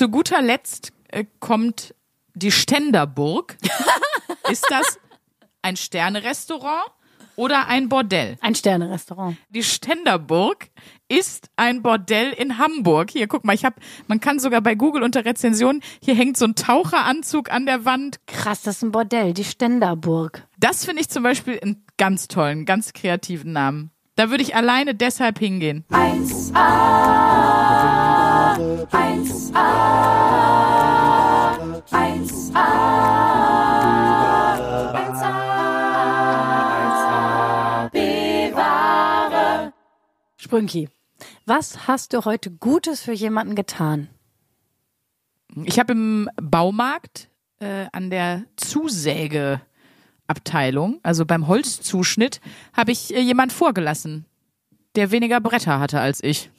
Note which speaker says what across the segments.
Speaker 1: zu guter Letzt äh, kommt die Ständerburg. Ist das ein Sternerestaurant oder ein Bordell?
Speaker 2: Ein Sternerestaurant.
Speaker 1: Die Ständerburg ist ein Bordell in Hamburg. Hier, guck mal, ich habe, man kann sogar bei Google unter Rezensionen, hier hängt so ein Taucheranzug an der Wand.
Speaker 2: Krass, das ist ein Bordell, die Ständerburg.
Speaker 1: Das finde ich zum Beispiel einen ganz tollen, ganz kreativen Namen. Da würde ich alleine deshalb hingehen.
Speaker 3: 1a, 1a, 1a, 1a, bewahre.
Speaker 2: Sprünki, was hast du heute Gutes für jemanden getan?
Speaker 1: Ich habe im Baumarkt äh, an der Zusägeabteilung, also beim Holzzuschnitt, habe ich äh, jemand vorgelassen, der weniger Bretter hatte als ich.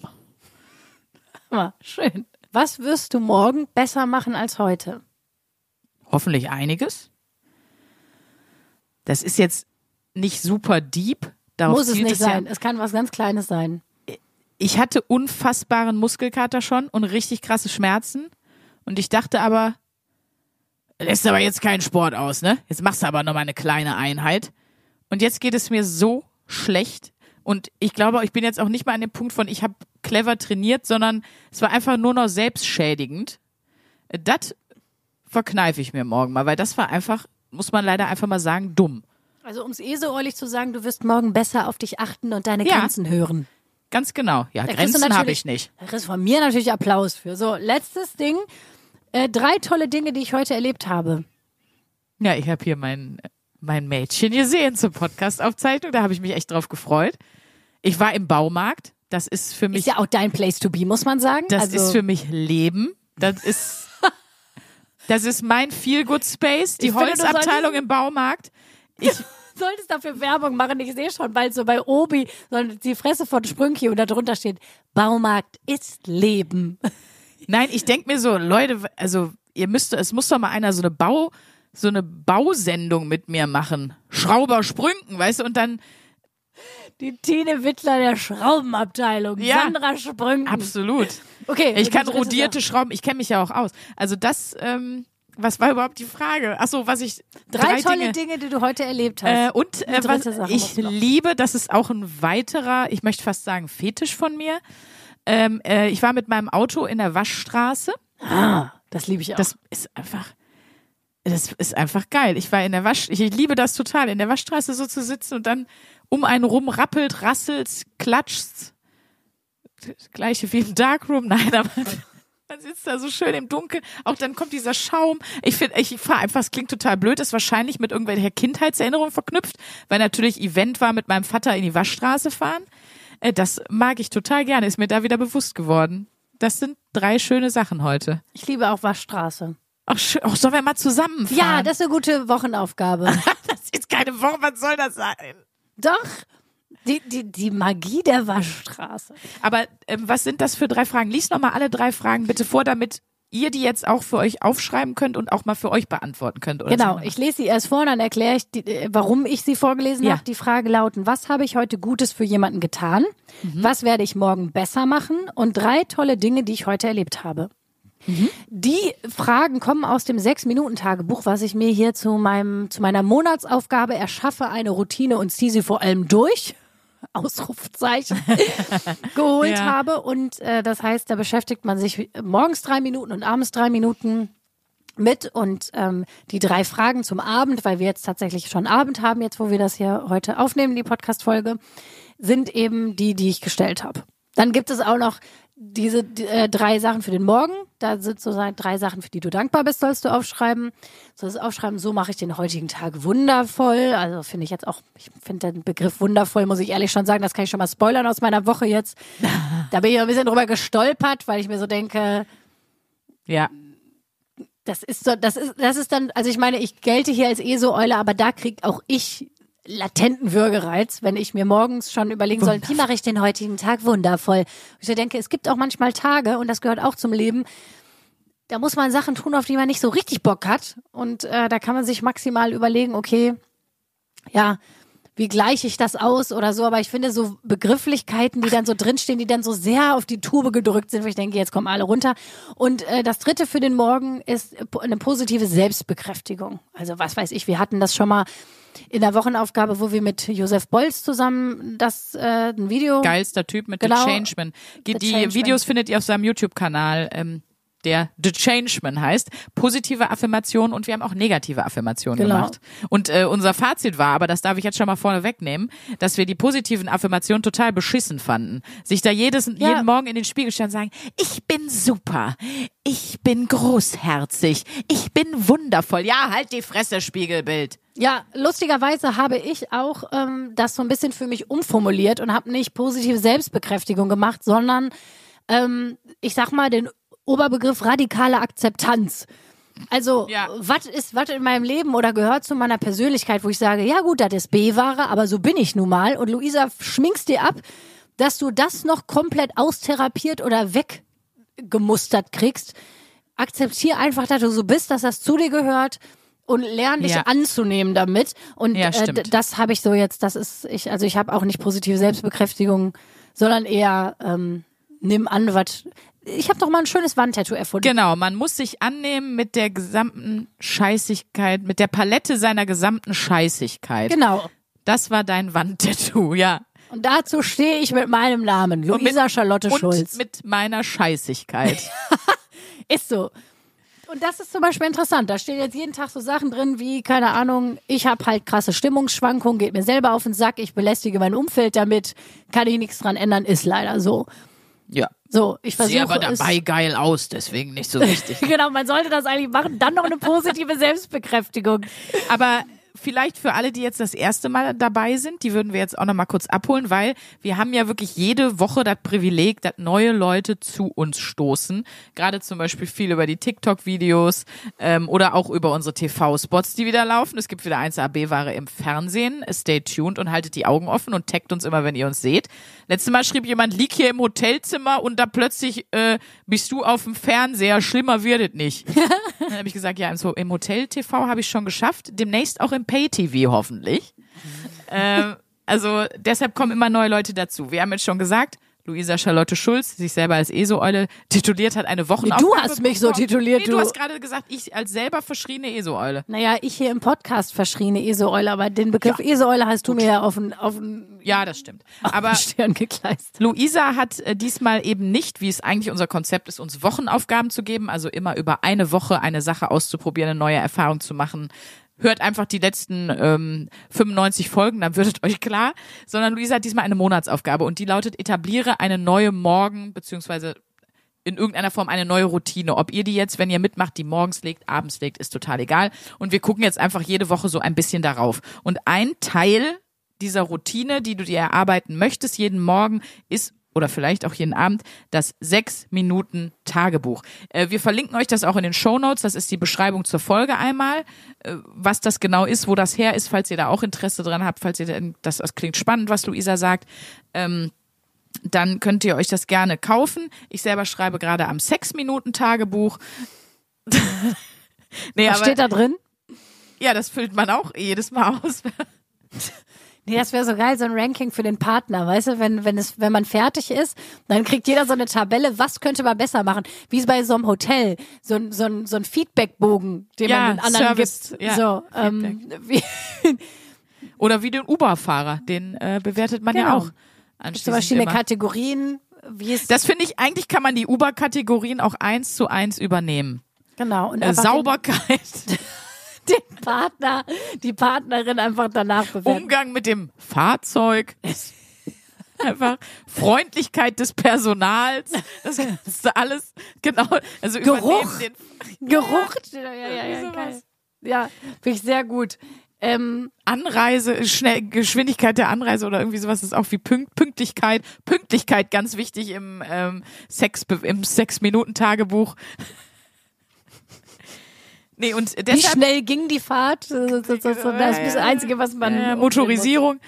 Speaker 2: Ah, schön. Was wirst du morgen besser machen als heute?
Speaker 1: Hoffentlich einiges. Das ist jetzt nicht super deep. Darauf
Speaker 2: Muss es nicht
Speaker 1: ja-
Speaker 2: sein. Es kann was ganz Kleines sein.
Speaker 1: ich hatte unfassbaren Muskelkater schon und richtig krasse Schmerzen. Und ich dachte aber, lässt aber jetzt keinen Sport aus, ne? Jetzt machst du aber noch mal eine kleine Einheit. Und jetzt geht es mir so schlecht. Und ich glaube, ich bin jetzt auch nicht mal an dem Punkt von, ich habe clever trainiert, sondern es war einfach nur noch selbstschädigend. Das verkneife ich mir morgen mal, weil das war einfach, muss man leider einfach mal sagen, dumm.
Speaker 2: Also um es eh so ehrlich zu sagen, du wirst morgen besser auf dich achten und deine
Speaker 1: Ja.
Speaker 2: Grenzen hören.
Speaker 1: Ganz genau. Ja,
Speaker 2: Da
Speaker 1: Grenzen habe ich nicht.
Speaker 2: Da kriegst von mir natürlich Applaus für. So, letztes Ding. Äh, drei tolle Dinge, die ich heute erlebt habe.
Speaker 1: Ja, ich habe hier mein, mein Mädchen gesehen zur Podcast-Aufzeichnung. Da habe ich mich echt drauf gefreut. Ich war im Baumarkt. Das ist für mich,
Speaker 2: Ist ja auch dein Place to be, muss man sagen.
Speaker 1: das
Speaker 2: also,
Speaker 1: ist für mich Leben. Das ist, das ist mein Feel-Good-Space, die
Speaker 2: finde,
Speaker 1: Holzabteilung im Baumarkt. Ich,
Speaker 2: solltest dafür Werbung machen. Ich sehe schon bald so bei Obi so die Fresse von Sprünki und da drunter steht, Baumarkt ist Leben.
Speaker 1: nein, ich denk mir so, Leute, also ihr müsst, es muss doch mal einer so eine Bau, so eine Bausendung mit mir machen. Schrauber Sprünken, weißt du, und dann
Speaker 2: Die Tine Wittler der Schraubenabteilung.
Speaker 1: Ja.
Speaker 2: Sandra Sprünken.
Speaker 1: absolut.
Speaker 2: Okay.
Speaker 1: Ich kann rodierte Schrauben, ich kenne mich ja auch aus. Also das, ähm, was war überhaupt die Frage? Ach so, was ich
Speaker 2: Sache. Drei, tolle Dinge. die du heute erlebt hast.
Speaker 1: Äh, und äh, was ich liebe, das ist auch ein weiterer, ich möchte fast sagen, Fetisch von mir. Ähm, äh, ich war mit meinem Auto in der Waschstraße.
Speaker 2: ah, das liebe ich auch.
Speaker 1: Das ist einfach, das ist einfach geil. Ich war in der Wasch, ich liebe das total, in der Waschstraße so zu sitzen und dann um einen rum rappelt, rasselt, klatscht. Das Gleiche wie im Darkroom. Nein, aber man sitzt da so schön im Dunkeln. Auch dann kommt dieser Schaum. Ich finde, ich fahre einfach, es klingt total blöd, ist wahrscheinlich mit irgendwelcher Kindheitserinnerung verknüpft, weil natürlich Event war mit meinem Vater in die Waschstraße fahren. Äh, Das mag ich total gerne, ist mir da wieder bewusst geworden. Das sind drei schöne Sachen heute.
Speaker 2: ich liebe auch Waschstraße.
Speaker 1: Ach, schön. Ach, sollen wir mal zusammenfahren?
Speaker 2: Ja, das ist eine gute Wochenaufgabe.
Speaker 1: das ist keine Woche, was soll das sein?
Speaker 2: Doch. Die, die, die Magie der Waschstraße.
Speaker 1: Aber ähm, was sind das für drei Fragen? Lies noch mal alle drei Fragen bitte vor, damit ihr die jetzt auch für euch aufschreiben könnt und auch mal für euch beantworten könnt. Oder
Speaker 2: Genau,
Speaker 1: so.
Speaker 2: ich lese sie erst vor, dann erkläre ich, die, äh, warum ich sie vorgelesen
Speaker 1: Ja.
Speaker 2: habe. Die Frage lauten, was habe ich heute Gutes für jemanden getan?
Speaker 1: Mhm.
Speaker 2: Was werde ich morgen besser machen? Und drei tolle Dinge, die ich heute erlebt habe.
Speaker 1: Mhm.
Speaker 2: Die Fragen kommen aus dem Sechs-Minuten-Tagebuch, was ich mir hier zu meinem, zu meiner Monatsaufgabe erschaffe, eine Routine und ziehe sie vor allem durch. Ausrufzeichen geholt
Speaker 1: Ja.
Speaker 2: habe und äh, das heißt, da beschäftigt man sich morgens drei Minuten und abends drei Minuten mit und ähm, die drei Fragen zum Abend, weil wir jetzt tatsächlich schon Abend haben, jetzt wo wir das hier heute aufnehmen, die Podcast-Folge, sind eben die, die ich gestellt habe. Dann gibt es auch noch diese die, äh, drei Sachen für den Morgen. Da sind sozusagen drei Sachen, für die du dankbar bist, sollst du aufschreiben. Sollst du aufschreiben, so mache ich den heutigen Tag wundervoll. Also finde ich jetzt auch, ich finde den Begriff wundervoll, muss ich ehrlich schon sagen, das kann ich schon mal spoilern aus meiner Woche jetzt. Da bin ich ein bisschen drüber gestolpert, weil ich mir so denke,
Speaker 1: Ja.
Speaker 2: das ist so, das ist, das ist dann, also ich meine, ich gelte hier als ESO-Eule, aber da krieg auch ich latenten Würgereiz, wenn ich mir morgens schon überlegen soll, wie mache ich den heutigen Tag wundervoll. Und ich denke, es gibt auch manchmal Tage, und das gehört auch zum Leben, da muss man Sachen tun, auf die man nicht so richtig Bock hat. Und äh, da kann man sich maximal überlegen, okay, ja, wie gleiche ich das aus oder so, aber ich finde so Begrifflichkeiten, die dann so drinstehen, die dann so sehr auf die Tube gedrückt sind, wo ich denke, jetzt kommen alle runter. Und äh, das dritte für den Morgen ist eine positive Selbstbekräftigung. Also was weiß ich, wir hatten das schon mal in der Wochenaufgabe, wo wir mit Josef Bolz zusammen das äh, ein Video.
Speaker 1: Geilster Typ mit
Speaker 2: Genau.
Speaker 1: The Changeman. Die
Speaker 2: The Changeman.
Speaker 1: Videos findet ihr auf seinem YouTube-Kanal. Ähm, der The Changeman heißt, positive Affirmationen und wir haben auch negative Affirmationen
Speaker 2: Genau.
Speaker 1: gemacht. Und äh, unser Fazit war, aber das darf ich jetzt schon mal vorne wegnehmen, dass wir die positiven Affirmationen total beschissen fanden. Sich da jedes, jeden Morgen in den Spiegel stellen und sagen, ich bin super, ich bin großherzig, ich bin wundervoll. Ja, halt die Fresse, Spiegelbild.
Speaker 2: Ja, lustigerweise habe ich auch ähm, das so ein bisschen für mich umformuliert und habe nicht positive Selbstbekräftigung gemacht, sondern ähm, ich sag mal den Oberbegriff radikale Akzeptanz. Also,
Speaker 1: Ja.
Speaker 2: was ist was in meinem Leben oder gehört zu meiner Persönlichkeit, wo ich sage, ja gut, das ist B-Ware, aber so bin ich nun mal. Und Luisa, schminkst dir ab, dass du das noch komplett austherapiert oder weggemustert kriegst. Akzeptier einfach, dass du so bist, dass das zu dir gehört und lern dich
Speaker 1: Ja.
Speaker 2: anzunehmen damit. Und
Speaker 1: Ja,
Speaker 2: äh, das habe ich so jetzt, das ist, ich, also ich habe auch nicht positive Selbstbekräftigung, sondern eher ähm, nimm an, was. Ich habe doch mal ein schönes Wandtattoo erfunden.
Speaker 1: Genau, man muss sich annehmen mit der gesamten Scheißigkeit, mit der Palette seiner gesamten Scheißigkeit.
Speaker 2: Genau.
Speaker 1: Das war dein Wandtattoo, ja.
Speaker 2: Und dazu stehe ich mit meinem Namen,
Speaker 1: Und mit-
Speaker 2: Luisa Charlotte
Speaker 1: und
Speaker 2: Schulz.
Speaker 1: mit meiner Scheißigkeit.
Speaker 2: Ist so. Und das ist zum Beispiel interessant. Da stehen jetzt jeden Tag so Sachen drin wie, keine Ahnung, ich habe halt krasse Stimmungsschwankungen, geht mir selber auf den Sack, ich belästige mein Umfeld damit, kann ich nichts dran ändern, ist leider so.
Speaker 1: Ja.
Speaker 2: So, ich versuche
Speaker 1: Sieht aber
Speaker 2: es.
Speaker 1: dabei geil aus, deswegen nicht so wichtig.
Speaker 2: Genau, man sollte das eigentlich machen. Dann noch eine positive Selbstbekräftigung.
Speaker 1: Aber vielleicht für alle, die jetzt das erste Mal dabei sind, die würden wir jetzt auch noch mal kurz abholen, weil wir haben ja wirklich jede Woche das Privileg, dass neue Leute zu uns stoßen. Gerade zum Beispiel viel über die TikTok-Videos ähm, oder auch über unsere TV-Spots, die wieder laufen. Es gibt wieder 1AB-Ware im Fernsehen. Stay tuned und haltet die Augen offen und taggt uns immer, wenn ihr uns seht. Letztes Mal schrieb jemand, lieg hier im Hotelzimmer und da plötzlich äh, bist du auf dem Fernseher. Schlimmer wird es nicht. Dann habe ich gesagt, ja, so im Hotel-TV habe ich schon geschafft. Demnächst auch im Pay-TV hoffentlich. ähm, also deshalb kommen immer neue Leute dazu. Wir haben jetzt schon gesagt, Luisa Charlotte Schulz, sich selber als ESO-Eule tituliert, hat eine Wochenaufgabe.
Speaker 2: Du hast mich so tituliert,
Speaker 1: Nee, du
Speaker 2: du.
Speaker 1: hast gerade gesagt, ich als selber verschriene ESO-Eule.
Speaker 2: Naja, ich hier im Podcast verschriene Eseeule, aber den Begriff Eseeule hast du mir ja auf den, auf den,
Speaker 1: Ja, das stimmt. Aber
Speaker 2: Stirn gekleist.
Speaker 1: Luisa hat äh, diesmal eben nicht, wie es eigentlich unser Konzept ist, uns Wochenaufgaben zu geben, also immer über eine Woche eine Sache auszuprobieren, eine neue Erfahrung zu machen. Hört einfach die letzten ähm, 95 Folgen, dann würdet euch klar. Sondern Luisa hat diesmal eine Monatsaufgabe und die lautet, etabliere eine neue Morgen- beziehungsweise in irgendeiner Form eine neue Routine. Ob ihr die jetzt, wenn ihr mitmacht, die morgens legt, abends legt, ist total egal. Und wir gucken jetzt einfach jede Woche so ein bisschen darauf. Und ein Teil dieser Routine, die du dir erarbeiten möchtest, jeden Morgen, ist oder vielleicht auch jeden Abend das sechs Minuten Tagebuch. Äh, wir verlinken euch das auch in den Show Notes. Das ist die Beschreibung zur Folge einmal, äh, was das genau ist, wo das her ist, falls ihr da auch Interesse dran habt, falls ihr denn, das, das klingt spannend, was Luisa sagt. Ähm, dann könnt ihr euch das gerne kaufen. Ich selber schreibe gerade am Sechs-Minuten-Tagebuch. nee,
Speaker 2: Was
Speaker 1: aber,
Speaker 2: steht da drin?
Speaker 1: ja, das füllt man auch jedes Mal aus.
Speaker 2: Nee, das wäre so geil, so ein Ranking für den Partner, weißt du, wenn, wenn es, wenn man fertig ist, dann kriegt jeder so eine Tabelle, was könnte man besser machen? Wie es bei so einem Hotel, so ein, so ein, so ein Feedbackbogen, den
Speaker 1: Ja,
Speaker 2: man den anderen
Speaker 1: Service,
Speaker 2: gibt.
Speaker 1: ja,
Speaker 2: so, ähm, wie,
Speaker 1: Oder wie den Uber-Fahrer, den äh, bewertet man ja
Speaker 2: Genau.
Speaker 1: auch.
Speaker 2: so
Speaker 1: anschließend
Speaker 2: verschiedene
Speaker 1: immer.
Speaker 2: Kategorien, wie es,
Speaker 1: Das finde ich, eigentlich kann man die Uber-Kategorien auch eins zu eins übernehmen.
Speaker 2: genau, und
Speaker 1: Äh, Sauberkeit,
Speaker 2: den, Partner, die Partnerin einfach danach bewerten.
Speaker 1: Umgang mit dem Fahrzeug. Einfach Freundlichkeit des Personals, das ist alles genau. Also
Speaker 2: Geruch.
Speaker 1: den
Speaker 2: Geruch, ja, ja, ja, ja, geil. ja, finde ich sehr gut. Ähm,
Speaker 1: Anreise, schnell, Geschwindigkeit der Anreise oder irgendwie sowas ist auch wie Pünkt, Pünktlichkeit. Pünktlichkeit ganz wichtig im ähm, Sex im sechs Minuten Tagebuch. Nee, und
Speaker 2: wie
Speaker 1: deshalb
Speaker 2: schnell ging die Fahrt? Das ist das Einzige, was man.
Speaker 1: äh, Motorisierung.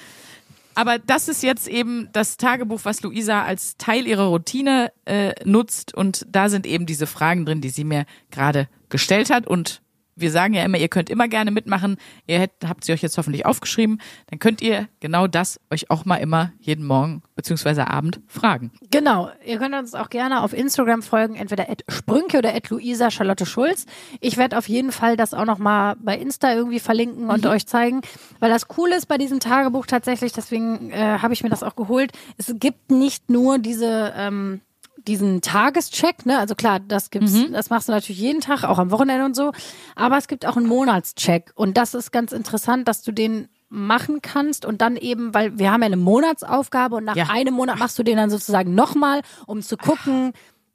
Speaker 1: Aber das ist jetzt eben das Tagebuch, was Luisa als Teil ihrer Routine äh, nutzt. Und da sind eben diese Fragen drin, die sie mir gerade gestellt hat. Und wir sagen ja immer, ihr könnt immer gerne mitmachen. Ihr hätt, habt sie euch jetzt hoffentlich aufgeschrieben. Dann könnt ihr genau das euch auch mal immer jeden Morgen beziehungsweise Abend fragen.
Speaker 2: Genau. Ihr könnt uns auch gerne auf Instagram folgen, entweder at Sprünke oder at Luisa Charlotte Schulz. Ich werde auf jeden Fall das auch nochmal bei Insta irgendwie verlinken und euch zeigen, weil das Coole ist bei diesem Tagebuch tatsächlich, deswegen äh, habe ich mir das auch geholt. Es gibt nicht nur diese ähm, diesen Tagescheck, ne? Also klar, das gibt's, das machst du natürlich jeden Tag, auch am Wochenende und so. Aber es gibt auch einen Monatscheck. Und das ist ganz interessant, dass du den machen kannst und dann eben, weil wir haben ja eine Monatsaufgabe und nach
Speaker 1: Ja.
Speaker 2: einem Monat machst du den dann sozusagen nochmal, um zu gucken,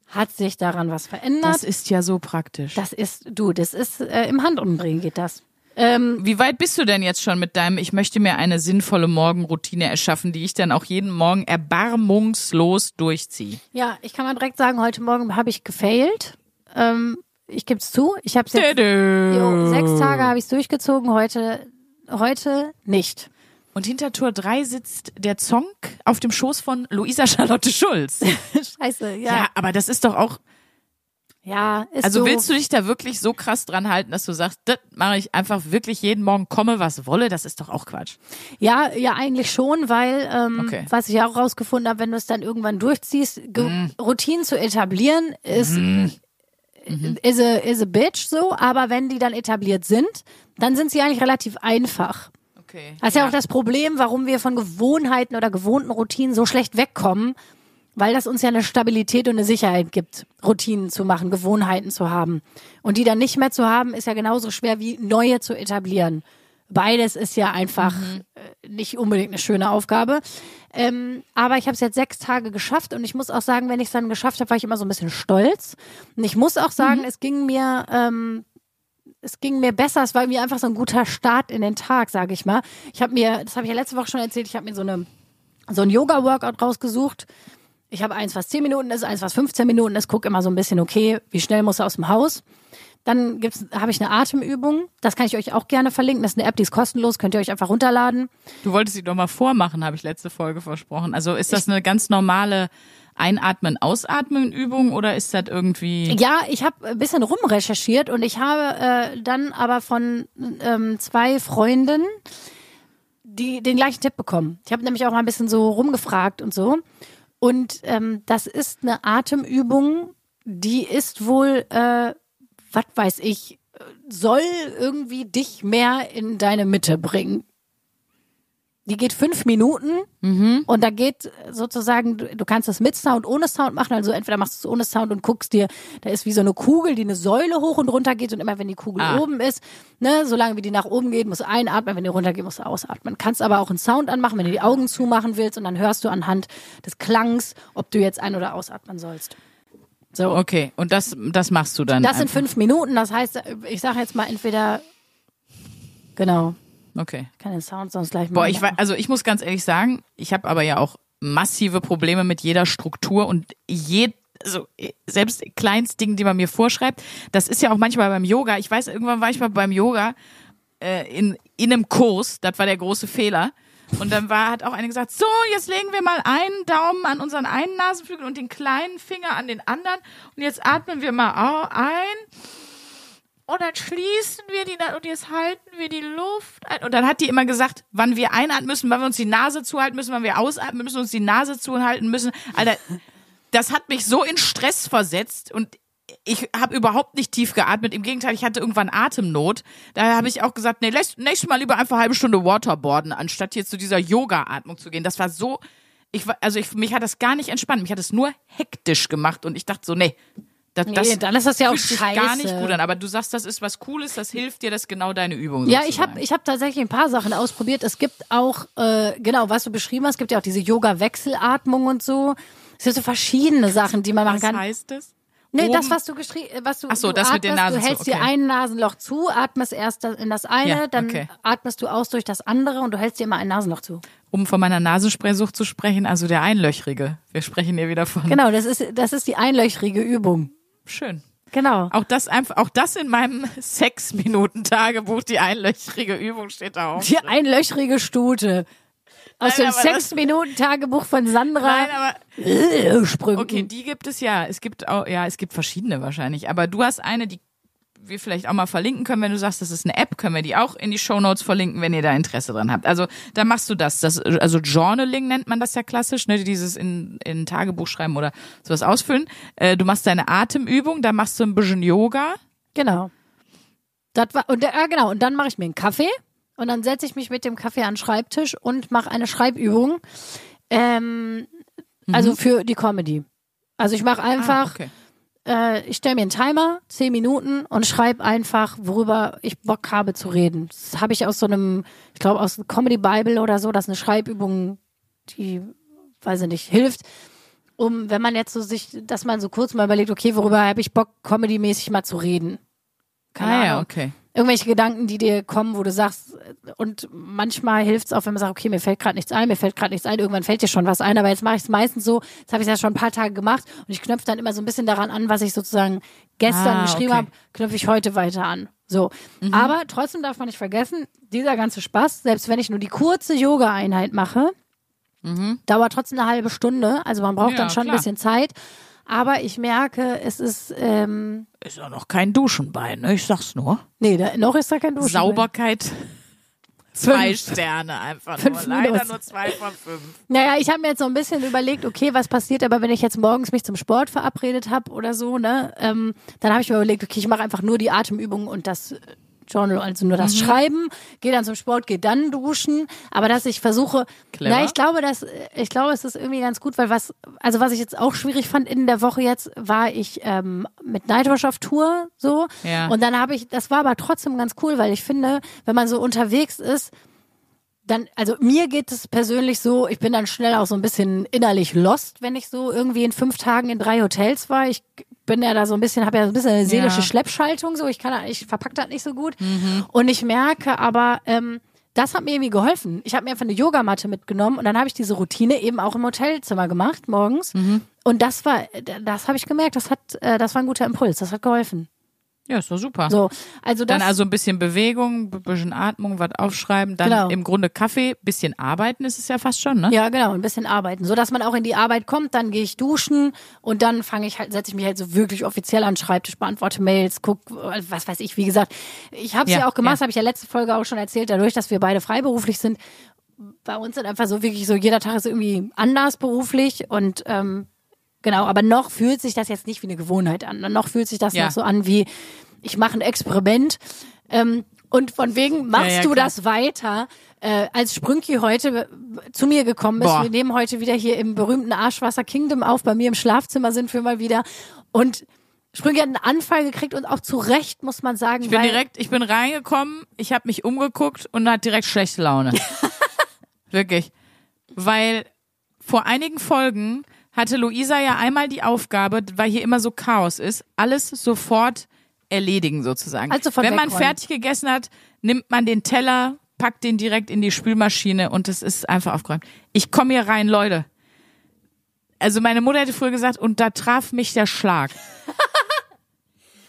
Speaker 2: hat sich daran was verändert.
Speaker 1: Das ist ja so praktisch.
Speaker 2: Das ist, du, das ist äh, im Handumdrehen geht das. Ähm,
Speaker 1: Wie weit bist du denn jetzt schon mit deinem, ich möchte mir eine sinnvolle Morgenroutine erschaffen, die ich dann auch jeden Morgen erbarmungslos durchziehe?
Speaker 2: ja, ich kann mal direkt sagen, heute Morgen habe ich gefailt. Ähm, ich gebe es zu, ich habe es jetzt. Jo, sechs Tage habe ich es durchgezogen, heute, heute nicht.
Speaker 1: Und hinter Tor 3 sitzt der Zonk auf dem Schoß von Luisa Charlotte Schulz.
Speaker 2: Scheiße,
Speaker 1: Ja,
Speaker 2: ja.
Speaker 1: aber das ist doch auch,
Speaker 2: Ja, ist
Speaker 1: also
Speaker 2: so.
Speaker 1: willst du dich da wirklich so krass dran halten, dass du sagst, das mache ich einfach wirklich jeden Morgen, komme was wolle, das ist doch auch Quatsch.
Speaker 2: Ja, ja, eigentlich schon, weil, ähm,
Speaker 1: Okay.
Speaker 2: was ich auch rausgefunden habe, wenn du es dann irgendwann durchziehst, Ge Routinen zu etablieren, ist, is, a, is a bitch so, aber wenn die dann etabliert sind, dann sind sie eigentlich relativ einfach.
Speaker 1: Okay.
Speaker 2: Das ist ja. auch das Problem, warum wir von Gewohnheiten oder gewohnten Routinen so schlecht wegkommen, weil das uns ja eine Stabilität und eine Sicherheit gibt, Routinen zu machen, Gewohnheiten zu haben. Und die dann nicht mehr zu haben, ist ja genauso schwer wie neue zu etablieren. Beides ist ja einfach äh, nicht unbedingt eine schöne Aufgabe. Ähm, aber ich habe es jetzt sechs Tage geschafft und ich muss auch sagen, wenn ich es dann geschafft habe, war ich immer so ein bisschen stolz. Und ich muss auch sagen, es ging mir ähm, es ging mir besser. Es war irgendwie einfach so ein guter Start in den Tag, sage ich mal. Ich habe mir, das habe ich ja letzte Woche schon erzählt, ich habe mir so eine so ein Yoga-Workout rausgesucht. Ich habe eins, was 10 Minuten ist, eins, was 15 Minuten ist. Guck immer so ein bisschen, okay, wie schnell muss er aus dem Haus? Dann habe ich eine Atemübung. Das kann ich euch auch gerne verlinken. Das ist eine App, die ist kostenlos. Könnt ihr euch einfach runterladen.
Speaker 1: Du wolltest sie doch mal vormachen, habe ich letzte Folge versprochen. Also ist das eine ganz normale Einatmen, Ausatmen Übung oder ist das irgendwie
Speaker 2: Ja, ich habe ein bisschen rumrecherchiert und ich habe äh, dann aber von ähm, zwei Freunden die den gleichen Tipp bekommen. Ich habe nämlich auch mal ein bisschen so rumgefragt und so. Und ähm, das ist eine Atemübung, die ist wohl, äh, was weiß ich, äh, soll irgendwie dich mehr in deine Mitte bringen. Die geht fünf Minuten und da geht sozusagen, du, du kannst das mit Sound, ohne Sound machen. Also entweder machst du es ohne Sound und guckst dir, da ist wie so eine Kugel, die eine Säule hoch und runter geht und immer wenn die Kugel
Speaker 1: Ah.
Speaker 2: oben ist, ne, solange wie die nach oben geht, musst du einatmen, wenn die runter geht, musst du ausatmen. Kannst aber auch einen Sound anmachen, wenn du die Augen zumachen willst und dann hörst du anhand des Klangs, ob du jetzt ein- oder ausatmen sollst. So.
Speaker 1: Okay, und das das machst du dann
Speaker 2: Das sind
Speaker 1: einfach.
Speaker 2: fünf Minuten, das heißt, ich sage jetzt mal entweder, genau,
Speaker 1: Okay.
Speaker 2: ich kann den Sound sonst gleich
Speaker 1: Boah,
Speaker 2: mal
Speaker 1: ich war, also ich muss ganz ehrlich sagen, ich habe aber ja auch massive Probleme mit jeder Struktur und je, also selbst Kleinstdingen, die man mir vorschreibt. Das ist ja auch manchmal beim Yoga. Ich weiß, irgendwann war ich mal beim Yoga äh, in, in einem Kurs, das war der große Fehler. Und dann war, hat auch eine gesagt, so, jetzt legen wir mal einen Daumen an unseren einen Nasenflügel und den kleinen Finger an den anderen. Und jetzt atmen wir mal ein. Und dann schließen wir die und jetzt halten wir die Luft ein. Und dann hat die immer gesagt, wann wir einatmen müssen, wann wir uns die Nase zuhalten müssen, wann wir ausatmen müssen, uns die Nase zuhalten müssen. Alter, das hat mich so in Stress versetzt und ich habe überhaupt nicht tief geatmet. Im Gegenteil, ich hatte irgendwann Atemnot. Da habe ich auch gesagt, nee, nächstes Mal lieber einfach eine halbe Stunde Waterboarden, anstatt hier zu dieser Yoga-Atmung zu gehen. Das war so, ich war, also ich, mich hat das gar nicht entspannt. Mich hat es nur hektisch gemacht und ich dachte so, nee, das,
Speaker 2: Nee,
Speaker 1: das
Speaker 2: dann ist das ja auch scheiße.
Speaker 1: gar nicht gut an. Aber du sagst, das ist was Cooles, das hilft dir, das ist genau deine Übung.
Speaker 2: Ja, ich
Speaker 1: sozusagen.
Speaker 2: habe ich hab tatsächlich ein paar Sachen ausprobiert. Es gibt auch, äh, genau, was du beschrieben hast, es gibt ja auch diese Yoga-Wechselatmung und so. Es gibt so verschiedene Sachen, die man machen
Speaker 1: Was
Speaker 2: kann.
Speaker 1: heißt das?
Speaker 2: Nee,
Speaker 1: Oben-
Speaker 2: das, was du geschrieben, was du,
Speaker 1: Ach so,
Speaker 2: du
Speaker 1: das mit den
Speaker 2: atmest,
Speaker 1: Nasen
Speaker 2: Du hältst
Speaker 1: zu,
Speaker 2: dir
Speaker 1: okay.
Speaker 2: ein Nasenloch zu, atmest erst in das eine,
Speaker 1: Ja,
Speaker 2: dann
Speaker 1: okay.
Speaker 2: atmest du aus durch das andere und du hältst dir immer ein Nasenloch zu.
Speaker 1: Um von meiner Nasenspraysucht zu sprechen, also der Einlöchrige. Wir sprechen hier wieder von.
Speaker 2: Genau, das ist, das ist die einlöchrige Übung.
Speaker 1: Schön.
Speaker 2: Genau.
Speaker 1: Auch das einfach, auch das in meinem Sechs-Minuten-Tagebuch, die einlöchrige Übung steht da auch.
Speaker 2: Die einlöchrige Stute. Aus
Speaker 1: Nein,
Speaker 2: dem Sechs-Minuten-Tagebuch von Sandra.
Speaker 1: Nein, aber
Speaker 2: Sprüngen.
Speaker 1: okay, die gibt es ja. Es gibt auch, ja, es gibt verschiedene wahrscheinlich. Aber du hast eine, die wir vielleicht auch mal verlinken können, wenn du sagst, das ist eine App, können wir die auch in die Shownotes verlinken, wenn ihr da Interesse dran habt. Also da machst du das. das also Journaling nennt man das ja klassisch, ne? dieses in, in Tagebuch schreiben oder sowas ausfüllen. Äh, du machst deine Atemübung, da machst du ein bisschen Yoga.
Speaker 2: Genau. Das war, und, ja, genau. Und dann mache ich mir einen Kaffee und dann setze ich mich mit dem Kaffee an den Schreibtisch und mache eine Schreibübung. Ähm, Also für die Comedy. Also ich mache einfach,
Speaker 1: Ah, okay.
Speaker 2: Äh, ich stelle mir einen Timer, zehn Minuten und schreibe einfach, worüber ich Bock habe zu reden. Das habe ich aus so einem, ich glaube aus Comedy Bible oder so, das ist eine Schreibübung, die, weiß ich nicht, hilft. Um, wenn man jetzt so sich, dass man so kurz mal überlegt, okay, worüber habe ich Bock, comedy-mäßig mal zu reden. Keine
Speaker 1: Ah ja, okay.
Speaker 2: Irgendwelche Gedanken, die dir kommen, wo du sagst, und manchmal hilft es auch, wenn man sagt, okay, mir fällt gerade nichts ein, mir fällt gerade nichts ein, irgendwann fällt dir schon was ein, aber jetzt mache ich es meistens so, jetzt habe ich es ja schon ein paar Tage gemacht und ich knöpfe dann immer so ein bisschen daran an, was ich sozusagen gestern
Speaker 1: Ah,
Speaker 2: geschrieben
Speaker 1: okay.
Speaker 2: habe, knöpfe ich heute weiter an. So.
Speaker 1: Mhm.
Speaker 2: Aber trotzdem darf man nicht vergessen, dieser ganze Spaß, selbst wenn ich nur die kurze Yoga-Einheit mache, dauert trotzdem eine halbe Stunde. Also man braucht
Speaker 1: Mhm. Ja,
Speaker 2: dann schon
Speaker 1: klar.
Speaker 2: ein bisschen Zeit. Aber ich merke, es ist, ähm,
Speaker 1: Ist ja noch kein Duschenbein, ne? Ich sag's nur.
Speaker 2: nee, da, noch ist da kein Duschen.
Speaker 1: Sauberkeit. Zwei Sterne einfach
Speaker 2: Fünf
Speaker 1: nur. Leider
Speaker 2: Minus.
Speaker 1: nur zwei von fünf.
Speaker 2: Naja, ich habe mir jetzt so ein bisschen überlegt, okay, was passiert aber, wenn ich jetzt morgens mich zum Sport verabredet habe oder so, ne? Ähm, dann habe ich mir überlegt, okay, ich mache einfach nur die Atemübungen und das Journal, also nur
Speaker 1: Mhm.
Speaker 2: das Schreiben, gehe dann zum Sport, gehe dann duschen, aber dass ich versuche,
Speaker 1: Clever.
Speaker 2: na, ich glaube, dass ich glaube, es ist irgendwie ganz gut, weil was, also was ich jetzt auch schwierig fand in der Woche jetzt, war ich ähm, mit Nightwash auf Tour so
Speaker 1: Ja.
Speaker 2: und dann habe ich, das war aber trotzdem ganz cool, weil ich finde, wenn man so unterwegs ist, dann, also mir geht es persönlich so, ich bin dann schnell auch so ein bisschen innerlich lost, wenn ich so irgendwie in fünf Tagen in drei Hotels war. Ich bin ja da so ein bisschen, habe ja so ein bisschen eine seelische
Speaker 1: Ja.
Speaker 2: Schleppschaltung, so ich kann, ich verpack das nicht so gut. Und ich merke aber, ähm, das hat mir irgendwie geholfen. Ich habe mir einfach eine Yogamatte mitgenommen und dann habe ich diese Routine eben auch im Hotelzimmer gemacht morgens. Und das war, das habe ich gemerkt, das hat, äh, das war ein guter Impuls, das hat geholfen.
Speaker 1: Ja, ist doch super.
Speaker 2: So, also das,
Speaker 1: Dann also ein bisschen Bewegung, ein bisschen Atmung, was aufschreiben, dann
Speaker 2: Genau.
Speaker 1: im Grunde Kaffee, bisschen arbeiten ist es ja fast schon, ne?
Speaker 2: Ja, genau, ein bisschen arbeiten, so dass man auch in die Arbeit kommt. Dann gehe ich duschen und dann fange ich halt, setze ich mich halt so wirklich offiziell an den Schreibtisch, beantworte Mails, guck, was weiß ich. Wie gesagt, ich habe es ja,
Speaker 1: Ja,
Speaker 2: auch gemacht,
Speaker 1: ja.
Speaker 2: habe ich ja letzte Folge auch schon erzählt. Dadurch, dass wir beide freiberuflich sind, bei uns sind einfach so wirklich so jeder Tag ist irgendwie anders beruflich und ähm, genau. Aber noch fühlt sich das jetzt nicht wie eine Gewohnheit an. Noch fühlt sich das
Speaker 1: Ja.
Speaker 2: noch so an wie ich mache ein Experiment. Ähm, und von wegen machst
Speaker 1: ja,
Speaker 2: du
Speaker 1: klar.
Speaker 2: das weiter. Äh, als Sprünki heute zu mir gekommen ist,
Speaker 1: Boah.
Speaker 2: wir nehmen heute wieder hier im berühmten Arschwasser Kingdom auf, bei mir im Schlafzimmer sind wir mal wieder. Und Sprünki hat einen Anfall gekriegt und auch zu Recht, muss man sagen.
Speaker 1: Ich bin
Speaker 2: weil,
Speaker 1: direkt, ich bin reingekommen, ich habe mich umgeguckt und hat direkt schlechte Laune. Wirklich. Weil vor einigen Folgen hatte Luisa ja einmal die Aufgabe, weil hier immer so Chaos ist, alles sofort erledigen sozusagen.
Speaker 2: Also sofort
Speaker 1: Wenn man
Speaker 2: wegräumen.
Speaker 1: fertig gegessen hat, nimmt man den Teller, packt den direkt in die Spülmaschine und es ist einfach aufgeräumt. Ich komme hier rein, Leute. Also meine Mutter hätte früher gesagt, und da traf mich der Schlag.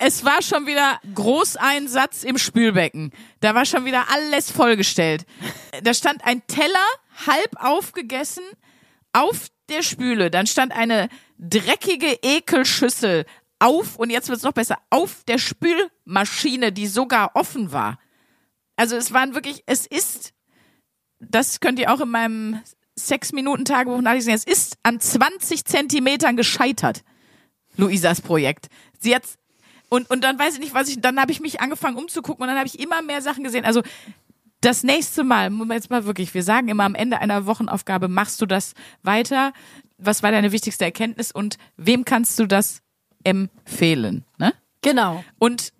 Speaker 1: Es war schon wieder Großeinsatz im Spülbecken. Da war schon wieder alles vollgestellt. Da stand ein Teller, halb aufgegessen, auf der Spüle. Dann stand eine dreckige Ekelschüssel auf, und jetzt wird's noch besser, auf der Spülmaschine, die sogar offen war. Also es waren wirklich, es ist, das könnt ihr auch in meinem Sechs-Minuten-Tagebuch nachlesen, es ist an 20 Zentimetern gescheitert. Luisas Projekt. Sie hat und und dann weiß ich nicht, was ich dann habe ich mich angefangen umzugucken und dann habe ich immer mehr Sachen gesehen. Also das nächste Mal, muss man jetzt mal wirklich, wir sagen immer am Ende einer Wochenaufgabe, machst du das weiter? Was war deine wichtigste Erkenntnis und wem kannst du das empfehlen, ne?
Speaker 2: Genau.
Speaker 1: Und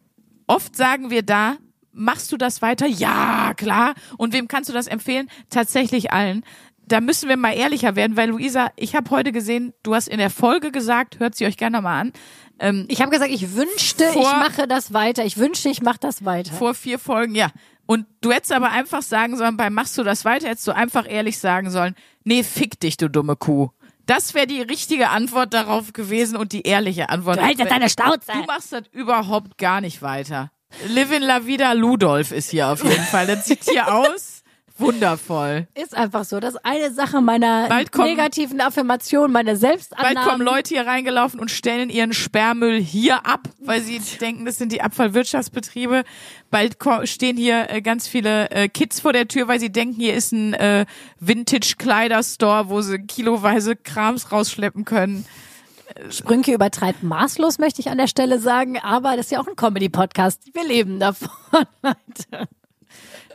Speaker 1: oft sagen wir da, machst du das weiter? Ja, klar. Und wem kannst du das empfehlen? Tatsächlich allen. Da müssen wir mal ehrlicher werden, weil Luisa, ich habe heute gesehen, du hast in der Folge gesagt, hört sie euch gerne mal an, ähm,
Speaker 2: Ich habe gesagt, ich wünschte, ich
Speaker 1: Vor-
Speaker 2: mache das weiter. Ich wünschte, ich mache das weiter.
Speaker 1: vor vier Folgen, ja. Und du hättest aber einfach sagen sollen, beim machst du das weiter, hättest du einfach ehrlich sagen sollen, nee, fick dich, du dumme Kuh. Das wäre die richtige Antwort darauf gewesen und die ehrliche Antwort.
Speaker 2: Du hältst deine Schnauze.
Speaker 1: Du machst das überhaupt gar nicht weiter. Live in la vida Ludolf ist hier auf jeden Fall. Das sieht hier aus. Wundervoll.
Speaker 2: Ist einfach so. Das ist eine Sache meiner
Speaker 1: kommen-
Speaker 2: negativen Affirmation, meine Selbstannahme.
Speaker 1: Bald kommen Leute hier reingelaufen und stellen ihren Sperrmüll hier ab, weil sie denken, das sind die Abfallwirtschaftsbetriebe. Bald stehen hier äh, ganz viele äh, Kids vor der Tür, weil sie denken, hier ist ein äh, Vintage-Kleiderstore, wo sie kiloweise Krams rausschleppen können.
Speaker 2: Sprünke übertreibt maßlos, möchte ich an der Stelle sagen, aber das ist ja auch ein Comedy-Podcast. Wir leben davon, Leute.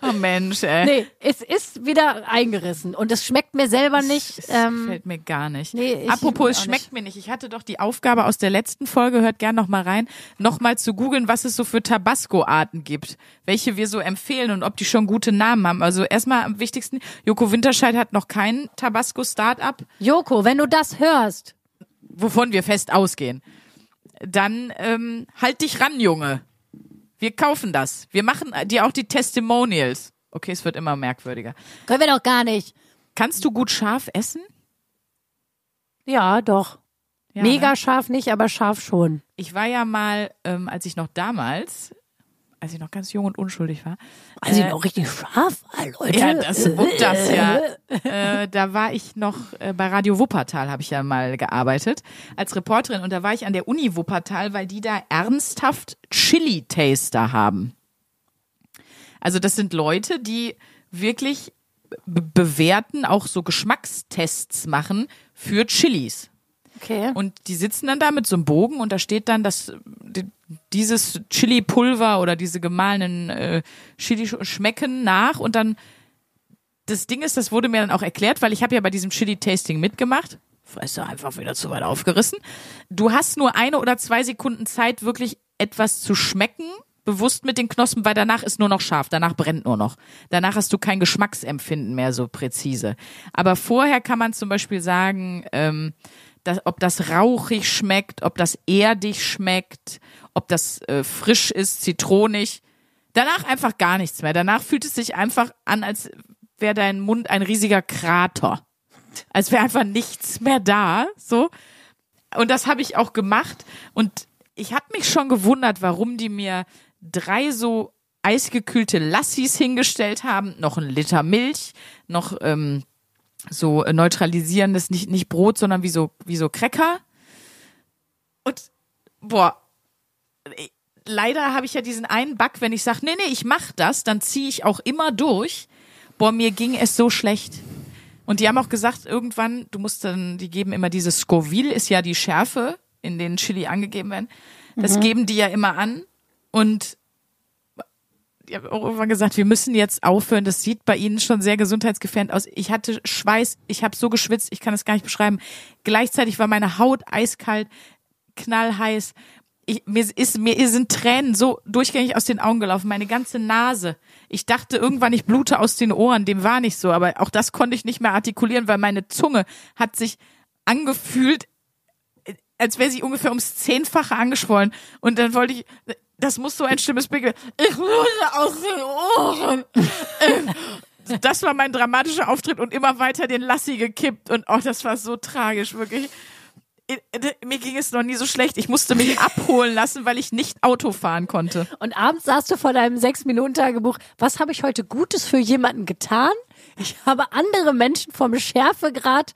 Speaker 1: Oh Mensch, ey.
Speaker 2: Nee, es ist wieder eingerissen und es schmeckt mir selber nicht.
Speaker 1: Es
Speaker 2: Ähm,
Speaker 1: fällt mir gar nicht.
Speaker 2: nee,
Speaker 1: Apropos, es schmeckt
Speaker 2: nicht.
Speaker 1: mir nicht. Ich hatte doch die Aufgabe aus der letzten Folge, hört gern noch mal rein, noch mal zu googeln, was es so für Tabasco-Arten gibt, welche wir so empfehlen und ob die schon gute Namen haben. Also erstmal am wichtigsten, Joko Winterscheid hat noch kein Tabasco-Startup,
Speaker 2: Joko, wenn du das hörst,
Speaker 1: wovon wir fest ausgehen. Dann ähm, halt dich ran, Junge. Wir kaufen das. Wir machen dir auch die Testimonials. Okay, es wird immer merkwürdiger.
Speaker 2: können wir doch gar nicht.
Speaker 1: Kannst du gut scharf essen?
Speaker 2: Ja, doch.
Speaker 1: Ja,
Speaker 2: Mega
Speaker 1: ne?
Speaker 2: scharf nicht, aber scharf schon.
Speaker 1: Ich war ja mal, ähm, als ich noch damals, als ich noch ganz jung und unschuldig war,
Speaker 2: Also
Speaker 1: Äh,
Speaker 2: noch richtig scharf, ah, Leute.
Speaker 1: ja, das und das ja, äh, da war ich noch äh, bei Radio Wuppertal, habe ich ja mal gearbeitet als Reporterin und da war ich an der Uni Wuppertal, weil die da ernsthaft Chili-Taster haben. Also das sind Leute, die wirklich be bewerten, auch so Geschmackstests machen für Chilis.
Speaker 2: Okay.
Speaker 1: Und die sitzen dann da mit so einem Bogen und da steht dann, dass die- dieses Chili-Pulver oder diese gemahlenen äh, Chili sch- schmecken nach und dann das Ding ist, das wurde mir dann auch erklärt, weil ich habe ja bei diesem Chili-Tasting mitgemacht. Fresse einfach wieder zu weit aufgerissen. Du hast nur eine oder zwei Sekunden Zeit, wirklich etwas zu schmecken, bewusst mit den Knospen, weil danach ist nur noch scharf, danach brennt nur noch. Danach hast du kein Geschmacksempfinden mehr so präzise. Aber vorher kann man zum Beispiel sagen, ähm, dass, ob das rauchig schmeckt, ob das erdig schmeckt, ob das äh, frisch ist, zitronig. Danach einfach gar nichts mehr. Danach fühlt es sich einfach an, als wäre dein Mund ein riesiger Krater. Als wäre einfach nichts mehr da, so. Und das habe ich auch gemacht. Und ich habe mich schon gewundert, warum die mir drei so eisgekühlte Lassis hingestellt haben, noch ein Liter Milch, noch ähm, so äh, neutralisierendes, nicht, nicht Brot, sondern wie so, wie so Cracker. Und boah, äh, leider habe ich ja diesen einen Bug, wenn ich sage, nee, nee, ich mach das, dann ziehe ich auch immer durch. Boah, mir ging es so schlecht. Und die haben auch gesagt, irgendwann, du musst dann, die geben immer dieses Scoville, ist ja die Schärfe, in denen Chili angegeben werden. Das geben die ja immer an. Und die haben auch irgendwann gesagt, wir müssen jetzt aufhören. Das sieht bei ihnen schon sehr gesundheitsgefährdend aus. Ich hatte Schweiß, ich habe so geschwitzt, ich kann es gar nicht beschreiben. Gleichzeitig war meine Haut eiskalt, knallheiß. Ich, mir ist mir sind Tränen so durchgängig aus den Augen gelaufen, meine ganze Nase. Ich dachte irgendwann, ich blute aus den Ohren. Dem war nicht so, aber auch das konnte ich nicht mehr artikulieren, weil meine Zunge hat sich angefühlt, äh, als wäre sie ungefähr ums Zehnfache angeschwollen. Und dann wollte ich, das muss so ein schlimmes Bild. Ich blute aus den Ohren. Äh, Das war mein dramatischer Auftritt und immer weiter den Lassi gekippt. Und oh, das war so tragisch, wirklich. Mir ging es noch nie so schlecht. Ich musste mich abholen lassen, weil ich nicht Auto fahren konnte.
Speaker 2: Und abends saßt du vor deinem Sechs-Minuten-Tagebuch. Was habe ich heute Gutes für jemanden getan? Ich habe andere Menschen vom Schärfegrad,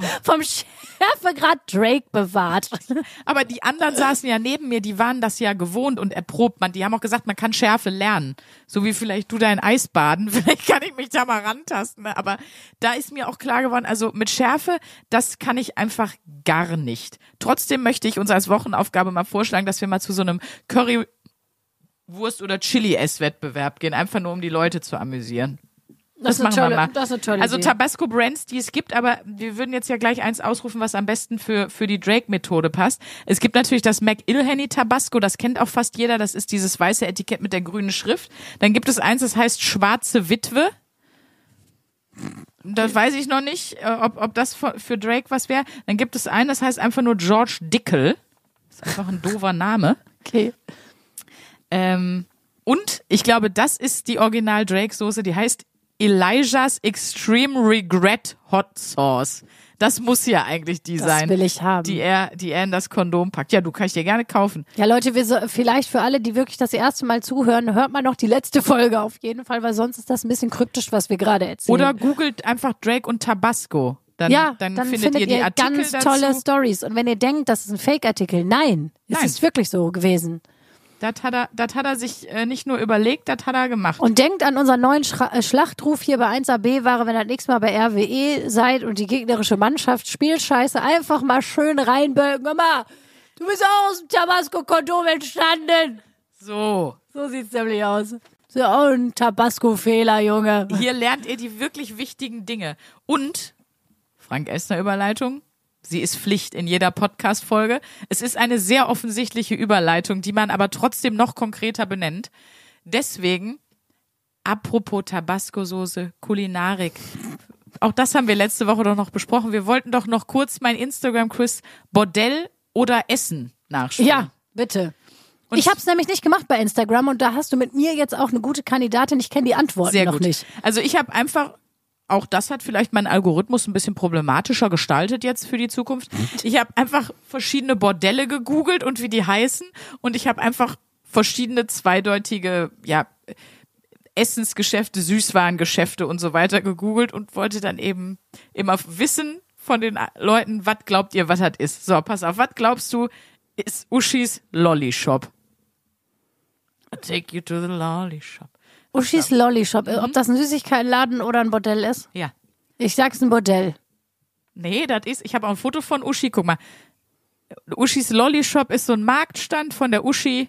Speaker 2: vom Schärfegrad Drake bewahrt.
Speaker 1: Aber die anderen saßen ja neben mir, die waren das ja gewohnt und erprobt. Man, die haben auch gesagt, man kann Schärfe lernen. So wie vielleicht du dein Eisbaden. Vielleicht kann ich mich da mal rantasten. ne? Aber da ist mir auch klar geworden, also mit Schärfe, das kann ich einfach gar nicht. Trotzdem möchte ich uns als Wochenaufgabe mal vorschlagen, dass wir mal zu so einem Currywurst- oder Chili-Ess-Wettbewerb gehen. Einfach nur, um die Leute zu amüsieren. Das,
Speaker 2: ist eine
Speaker 1: machen
Speaker 2: tolle,
Speaker 1: wir mal.
Speaker 2: Das ist eine tolle
Speaker 1: Also
Speaker 2: Idee.
Speaker 1: Tabasco Brands, die es gibt, aber wir würden jetzt ja gleich eins ausrufen, was am besten für, für die Drake-Methode passt. Es gibt natürlich das McIlhenny Tabasco, das kennt auch fast jeder, das ist dieses weiße Etikett mit der grünen Schrift. Dann gibt es eins, das heißt Schwarze Witwe. Das weiß ich noch nicht, äh, ob, ob das für für Drake was wäre. Dann gibt es einen, das heißt einfach nur George Dickel. Das ist einfach ein doofer Name.
Speaker 2: okay.
Speaker 1: Ähm, und ich glaube, das ist die Original Drake Soße, die heißt Elijah's Extreme Regret Hot Sauce. Das muss ja eigentlich die
Speaker 2: Das
Speaker 1: sein,
Speaker 2: will ich haben.
Speaker 1: die er, die er in das Kondom packt. Ja, du kann ich dir gerne kaufen.
Speaker 2: Ja, Leute, wir so, vielleicht für alle, die wirklich das erste Mal zuhören, hört mal noch die letzte Folge auf jeden Fall, weil sonst ist das ein bisschen kryptisch, was wir gerade erzählen.
Speaker 1: Oder googelt einfach Drake und Tabasco. Dann,
Speaker 2: ja,
Speaker 1: dann,
Speaker 2: dann,
Speaker 1: findet, ihr die Artikel
Speaker 2: ganz
Speaker 1: dazu.
Speaker 2: tolle Stories. Und wenn ihr denkt, das ist ein Fake-Artikel, nein, es
Speaker 1: Nein.
Speaker 2: ist wirklich so gewesen.
Speaker 1: Das hat er, das hat er sich äh, nicht nur überlegt, das hat er gemacht.
Speaker 2: Und denkt an unseren neuen Schra äh, Schlachtruf hier bei 1AB-Ware, wenn ihr das nächste Mal bei RWE seid und die gegnerische Mannschaft spielt scheiße, einfach mal schön reinbölken. Immer, du bist auch aus dem Tabasco-Kondom entstanden.
Speaker 1: so.
Speaker 2: So sieht's nämlich aus. Ist ja auch ein Tabasco-Fehler, Junge.
Speaker 1: Hier lernt ihr die wirklich wichtigen Dinge. Und, Frank Esner Überleitung, sie ist Pflicht in jeder Podcast-Folge. Es ist eine sehr offensichtliche Überleitung, die man aber trotzdem noch konkreter benennt. Deswegen, apropos Tabasco-Soße, Kulinarik. Auch das haben wir letzte Woche doch noch besprochen. Wir wollten doch noch kurz mein Instagram-Quiz Bordell oder Essen nachschauen.
Speaker 2: Ja, bitte.
Speaker 1: Und
Speaker 2: ich habe es nämlich nicht gemacht bei Instagram und da hast du mit mir jetzt auch eine gute Kandidatin. Ich kenne die Antworten
Speaker 1: Sehr
Speaker 2: noch
Speaker 1: gut.
Speaker 2: nicht.
Speaker 1: Also ich habe einfach, auch das hat vielleicht meinen Algorithmus ein bisschen problematischer gestaltet jetzt für die Zukunft. Ich habe einfach verschiedene Bordelle gegoogelt und wie die heißen und ich habe einfach verschiedene zweideutige, ja, Essensgeschäfte, Süßwarengeschäfte und so weiter gegoogelt und wollte dann eben immer wissen von den Leuten, was glaubt ihr, was das ist. So, pass auf, was glaubst du, ist Uschis Lolly Shop? I take you to the Lolly Shop.
Speaker 2: Uschis Lolly Shop. Ob das ein Süßigkeitenladen oder ein Bordell ist?
Speaker 1: Ja.
Speaker 2: Ich sag's ein Bordell.
Speaker 1: Nee, das ist, ich habe auch ein Foto von Uschi, guck mal. Uschis Lolly Shop ist so ein Marktstand von der Uschi,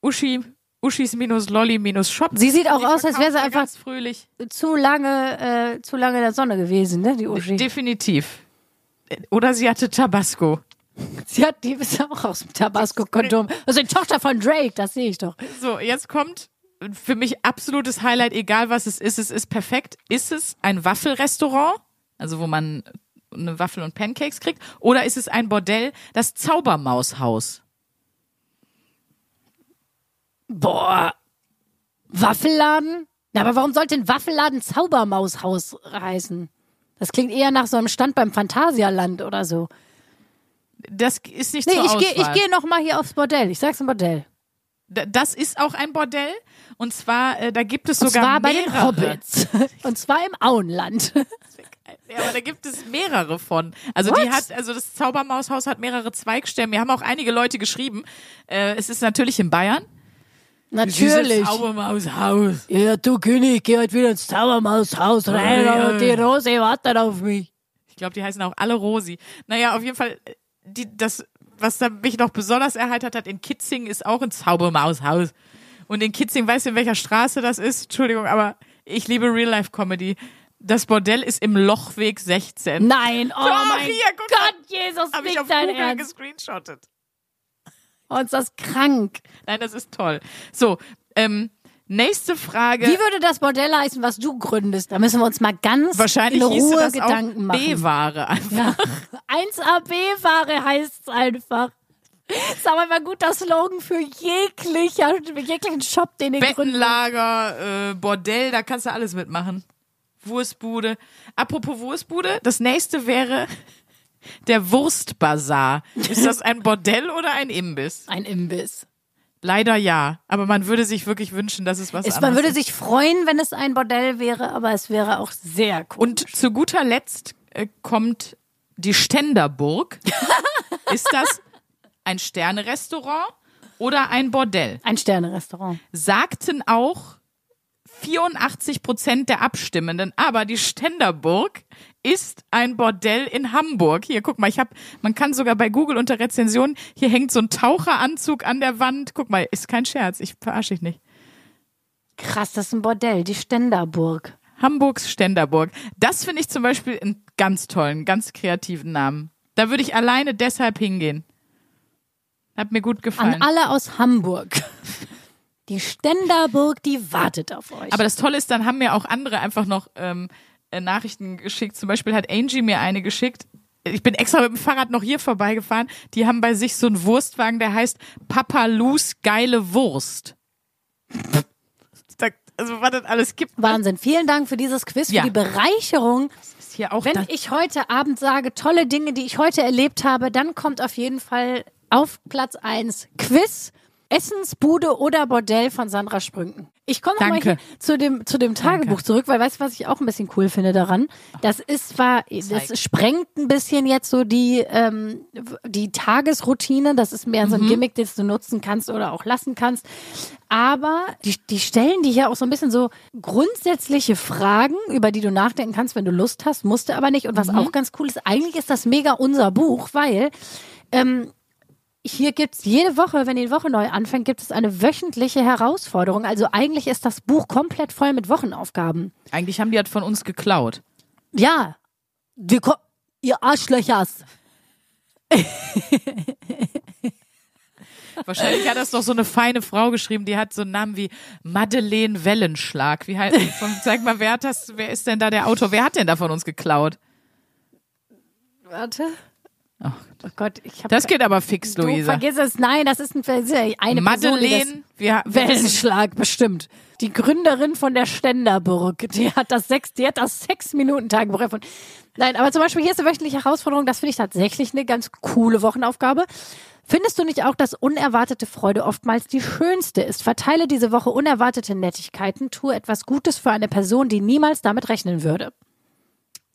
Speaker 1: Uschi, Uschis minus Lolly minus Shop.
Speaker 2: Sie sieht auch
Speaker 1: Die
Speaker 2: aus, als wäre sie einfach
Speaker 1: fröhlich.
Speaker 2: zu lange, äh, zu lange in der Sonne gewesen, ne, die Uschi.
Speaker 1: Definitiv. Oder sie hatte Tabasco.
Speaker 2: Sie hat, die ist auch aus dem Tabasco-Kondom. Also die Tochter von Drake, das sehe ich doch.
Speaker 1: So, jetzt kommt für mich absolutes Highlight, egal was es ist, es ist perfekt. Ist es ein Waffelrestaurant, also wo man eine Waffel und Pancakes kriegt, oder ist es ein Bordell, das Zaubermaushaus?
Speaker 2: Boah. Waffelladen? Na, aber warum sollte ein Waffelladen Zaubermaushaus heißen? Das klingt eher nach so einem Stand beim Phantasialand oder so.
Speaker 1: Das ist nicht
Speaker 2: Nee,
Speaker 1: zur
Speaker 2: ich gehe
Speaker 1: Auswahl.
Speaker 2: ich geh noch mal hier aufs Bordell. Ich sag's ein Bordell.
Speaker 1: Das ist auch ein Bordell. Und zwar, äh, da gibt es
Speaker 2: Und
Speaker 1: sogar
Speaker 2: zwar bei
Speaker 1: mehrere.
Speaker 2: den Hobbits. Und zwar im Auenland.
Speaker 1: Ja, aber da gibt es mehrere von. Also die hat, also das Zaubermaushaus hat mehrere Zweigstellen. Mir haben auch einige Leute geschrieben. Äh, es ist natürlich in Bayern.
Speaker 2: Natürlich.
Speaker 1: Dieses Zaubermaushaus.
Speaker 2: Ja, du König, geh heute wieder ins Zaubermaushaus rein
Speaker 1: ja.
Speaker 2: und die Rose wartet auf mich.
Speaker 1: Ich glaube, die heißen auch alle Rosi. Naja, auf jeden Fall, äh, die, das, was da mich noch besonders erheitert hat, in Kitzing ist auch ein Zaubermaushaus. Und in Kitzing, weißt du, in welcher Straße das ist? Entschuldigung, aber ich liebe Real-Life-Comedy. Das Bordell ist im Lochweg 16.
Speaker 2: Nein, oh
Speaker 1: Doch,
Speaker 2: mein
Speaker 1: hier, guck
Speaker 2: Gott, Jesus,
Speaker 1: Habe ich
Speaker 2: nicht
Speaker 1: auf
Speaker 2: dein
Speaker 1: Google
Speaker 2: Ernst.
Speaker 1: gescreenshottet.
Speaker 2: Oh, ist das krank.
Speaker 1: Nein, das ist toll. So, ähm, nächste Frage.
Speaker 2: Wie würde das Bordell heißen, was du gründest? Da müssen wir uns mal ganz
Speaker 1: Wahrscheinlich
Speaker 2: in Ruhe
Speaker 1: das
Speaker 2: Gedanken machen.
Speaker 1: B-Ware einfach.
Speaker 2: Ja. 1AB-Ware heißt es einfach. Ist aber mal guter Slogan für jeglicher, jeglichen Shop, den ihr gründet.
Speaker 1: Bettenlager, äh, Bordell, da kannst du alles mitmachen. Wurstbude. Apropos Wurstbude, das nächste wäre der Wurstbazar. Ist das ein Bordell oder ein Imbiss?
Speaker 2: Ein Imbiss.
Speaker 1: Leider ja, aber man würde sich wirklich wünschen, dass es was anderes
Speaker 2: man würde
Speaker 1: ist.
Speaker 2: sich freuen, wenn es ein Bordell wäre, aber es wäre auch sehr cool.
Speaker 1: Und zu guter Letzt äh, kommt die Ständerburg. ist das ein Sternerestaurant oder ein Bordell?
Speaker 2: Ein Sternerestaurant.
Speaker 1: sagten auch 84 Prozent der Abstimmenden, aber die Ständerburg ist ein Bordell in Hamburg. Hier, guck mal, ich habe, man kann sogar bei Google unter Rezensionen, hier hängt so ein Taucheranzug an der Wand. Guck mal, ist kein Scherz, ich verarsche dich nicht.
Speaker 2: Krass, das ist ein Bordell, die Ständerburg.
Speaker 1: Hamburgs Ständerburg. Das finde ich zum Beispiel einen ganz tollen, ganz kreativen Namen. Da würde ich alleine deshalb hingehen. Hat mir gut
Speaker 2: An
Speaker 1: gefallen.
Speaker 2: alle aus Hamburg. Die Ständerburg, die wartet auf euch.
Speaker 1: Aber das Tolle ist, dann haben mir auch andere einfach noch ähm, äh, Nachrichten geschickt. Zum Beispiel hat Angie mir eine geschickt. Ich bin extra mit dem Fahrrad noch hier vorbeigefahren. Die haben bei sich so einen Wurstwagen, der heißt Papa Lus geile Wurst. Also was das alles gibt.
Speaker 2: Wahnsinn. Vielen Dank für dieses Quiz, für
Speaker 1: Ja.
Speaker 2: die Bereicherung. Wenn ich heute Abend sage, tolle Dinge, die ich heute erlebt habe, dann kommt auf jeden Fall auf Platz eins Quiz, Essensbude oder Bordell von Sandra Sprünken. Ich komme nochmal
Speaker 1: Danke.
Speaker 2: hier zu dem, zu dem Tagebuch zurück, weil weißt du, was ich auch ein bisschen cool finde daran? Das ist zwar, das sprengt ein bisschen jetzt so die, ähm, die Tagesroutine. Das ist mehr so
Speaker 1: Mhm.
Speaker 2: ein Gimmick, das du nutzen kannst oder auch lassen kannst. Aber die, die stellen dir hier auch so ein bisschen so grundsätzliche Fragen, über die du nachdenken kannst, wenn du Lust hast, musst du aber nicht. Und was
Speaker 1: Mhm.
Speaker 2: auch ganz cool ist, eigentlich ist das mega unser Buch, weil ähm, hier gibt's jede Woche, wenn die Woche neu anfängt, gibt es eine wöchentliche Herausforderung. Also eigentlich ist das Buch komplett voll mit Wochenaufgaben.
Speaker 1: eigentlich haben die das von uns geklaut.
Speaker 2: Ja, ko- ihr Arschlöchers.
Speaker 1: Wahrscheinlich hat das doch so eine feine Frau geschrieben, die hat so einen Namen wie Madeleine Wellenschlag. Wie heißt von, Sag mal, wer hat das, wer ist denn da der Autor? Wer hat denn da von uns geklaut?
Speaker 2: Warte.
Speaker 1: Ach,
Speaker 2: Oh Gott, ich habe
Speaker 1: das geht aber fix,
Speaker 2: Du
Speaker 1: Luisa.
Speaker 2: vergiss es. Nein, das ist ein, eine Person,
Speaker 1: Madeleine, wir, wir
Speaker 2: Wellenschlag bestimmt. Die Gründerin von der Ständerburg, die hat das sechs, die hat das sechs Minuten Tagebuch erfunden. Nein, aber zum Beispiel hier ist eine wöchentliche Herausforderung. Das finde ich tatsächlich eine ganz coole Wochenaufgabe. Findest du nicht auch, dass unerwartete Freude oftmals die schönste ist? Verteile diese Woche unerwartete Nettigkeiten, tue etwas Gutes für eine Person, die niemals damit rechnen würde.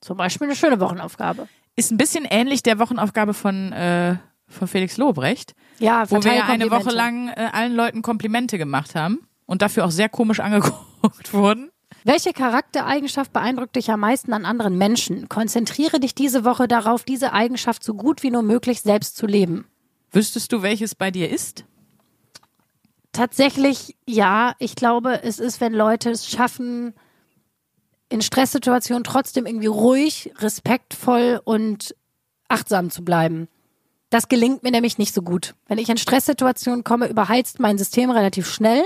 Speaker 2: Zum Beispiel eine schöne Wochenaufgabe.
Speaker 1: Ist ein bisschen ähnlich der Wochenaufgabe von, äh, von Felix Lobrecht,
Speaker 2: Ja,
Speaker 1: wo wir ja eine. Woche lang äh, allen Leuten Komplimente gemacht haben und dafür auch sehr komisch angeguckt wurden.
Speaker 2: Welche Charaktereigenschaft beeindruckt dich am meisten an anderen Menschen? Konzentriere dich diese Woche darauf, diese Eigenschaft so gut wie nur möglich selbst zu leben.
Speaker 1: Wüsstest du, welches bei dir ist?
Speaker 2: Tatsächlich, ja. Ich glaube, es ist, wenn Leute es schaffen, in Stresssituationen trotzdem irgendwie ruhig, respektvoll und achtsam zu bleiben. Das gelingt mir nämlich nicht so gut. Wenn ich in Stresssituationen komme, überheizt mein System relativ schnell.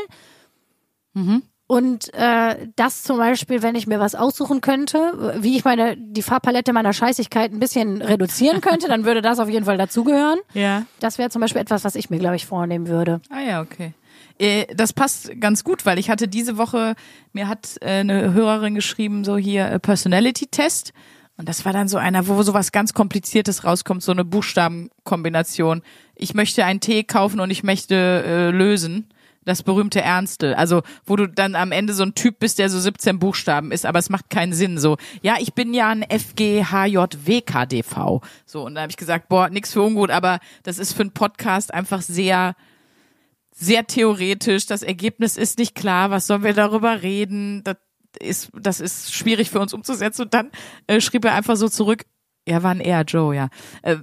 Speaker 2: Und äh, das zum Beispiel, wenn ich mir was aussuchen könnte, wie ich meine die Farbpalette meiner Scheißigkeit ein bisschen reduzieren könnte, dann würde das auf jeden Fall dazugehören.
Speaker 1: Ja.
Speaker 2: Das wäre zum Beispiel etwas, was ich mir, glaube ich, vornehmen würde.
Speaker 1: Ah ja, okay. Äh, Das passt ganz gut, weil ich hatte diese Woche, mir hat äh, eine Hörerin geschrieben, so hier äh, Personality-Test. Und das war dann so einer, wo so was ganz Kompliziertes rauskommt, so eine Buchstabenkombination. Ich möchte einen Tee kaufen und ich möchte äh, lösen. Das berühmte Ernste. Also, wo du dann am Ende so ein Typ bist, der so 17 Buchstaben ist, aber es macht keinen Sinn. So, ja, ich bin ja ein FGHJWKDV. So, und da habe ich gesagt, boah, nix für ungut, aber das ist für einen Podcast einfach sehr, sehr theoretisch. Das Ergebnis ist nicht klar. Was sollen wir darüber reden? Das ist, das ist schwierig für uns umzusetzen. Und dann äh, schrieb er einfach so zurück, ja, war ein eher Joe, ja. Äh,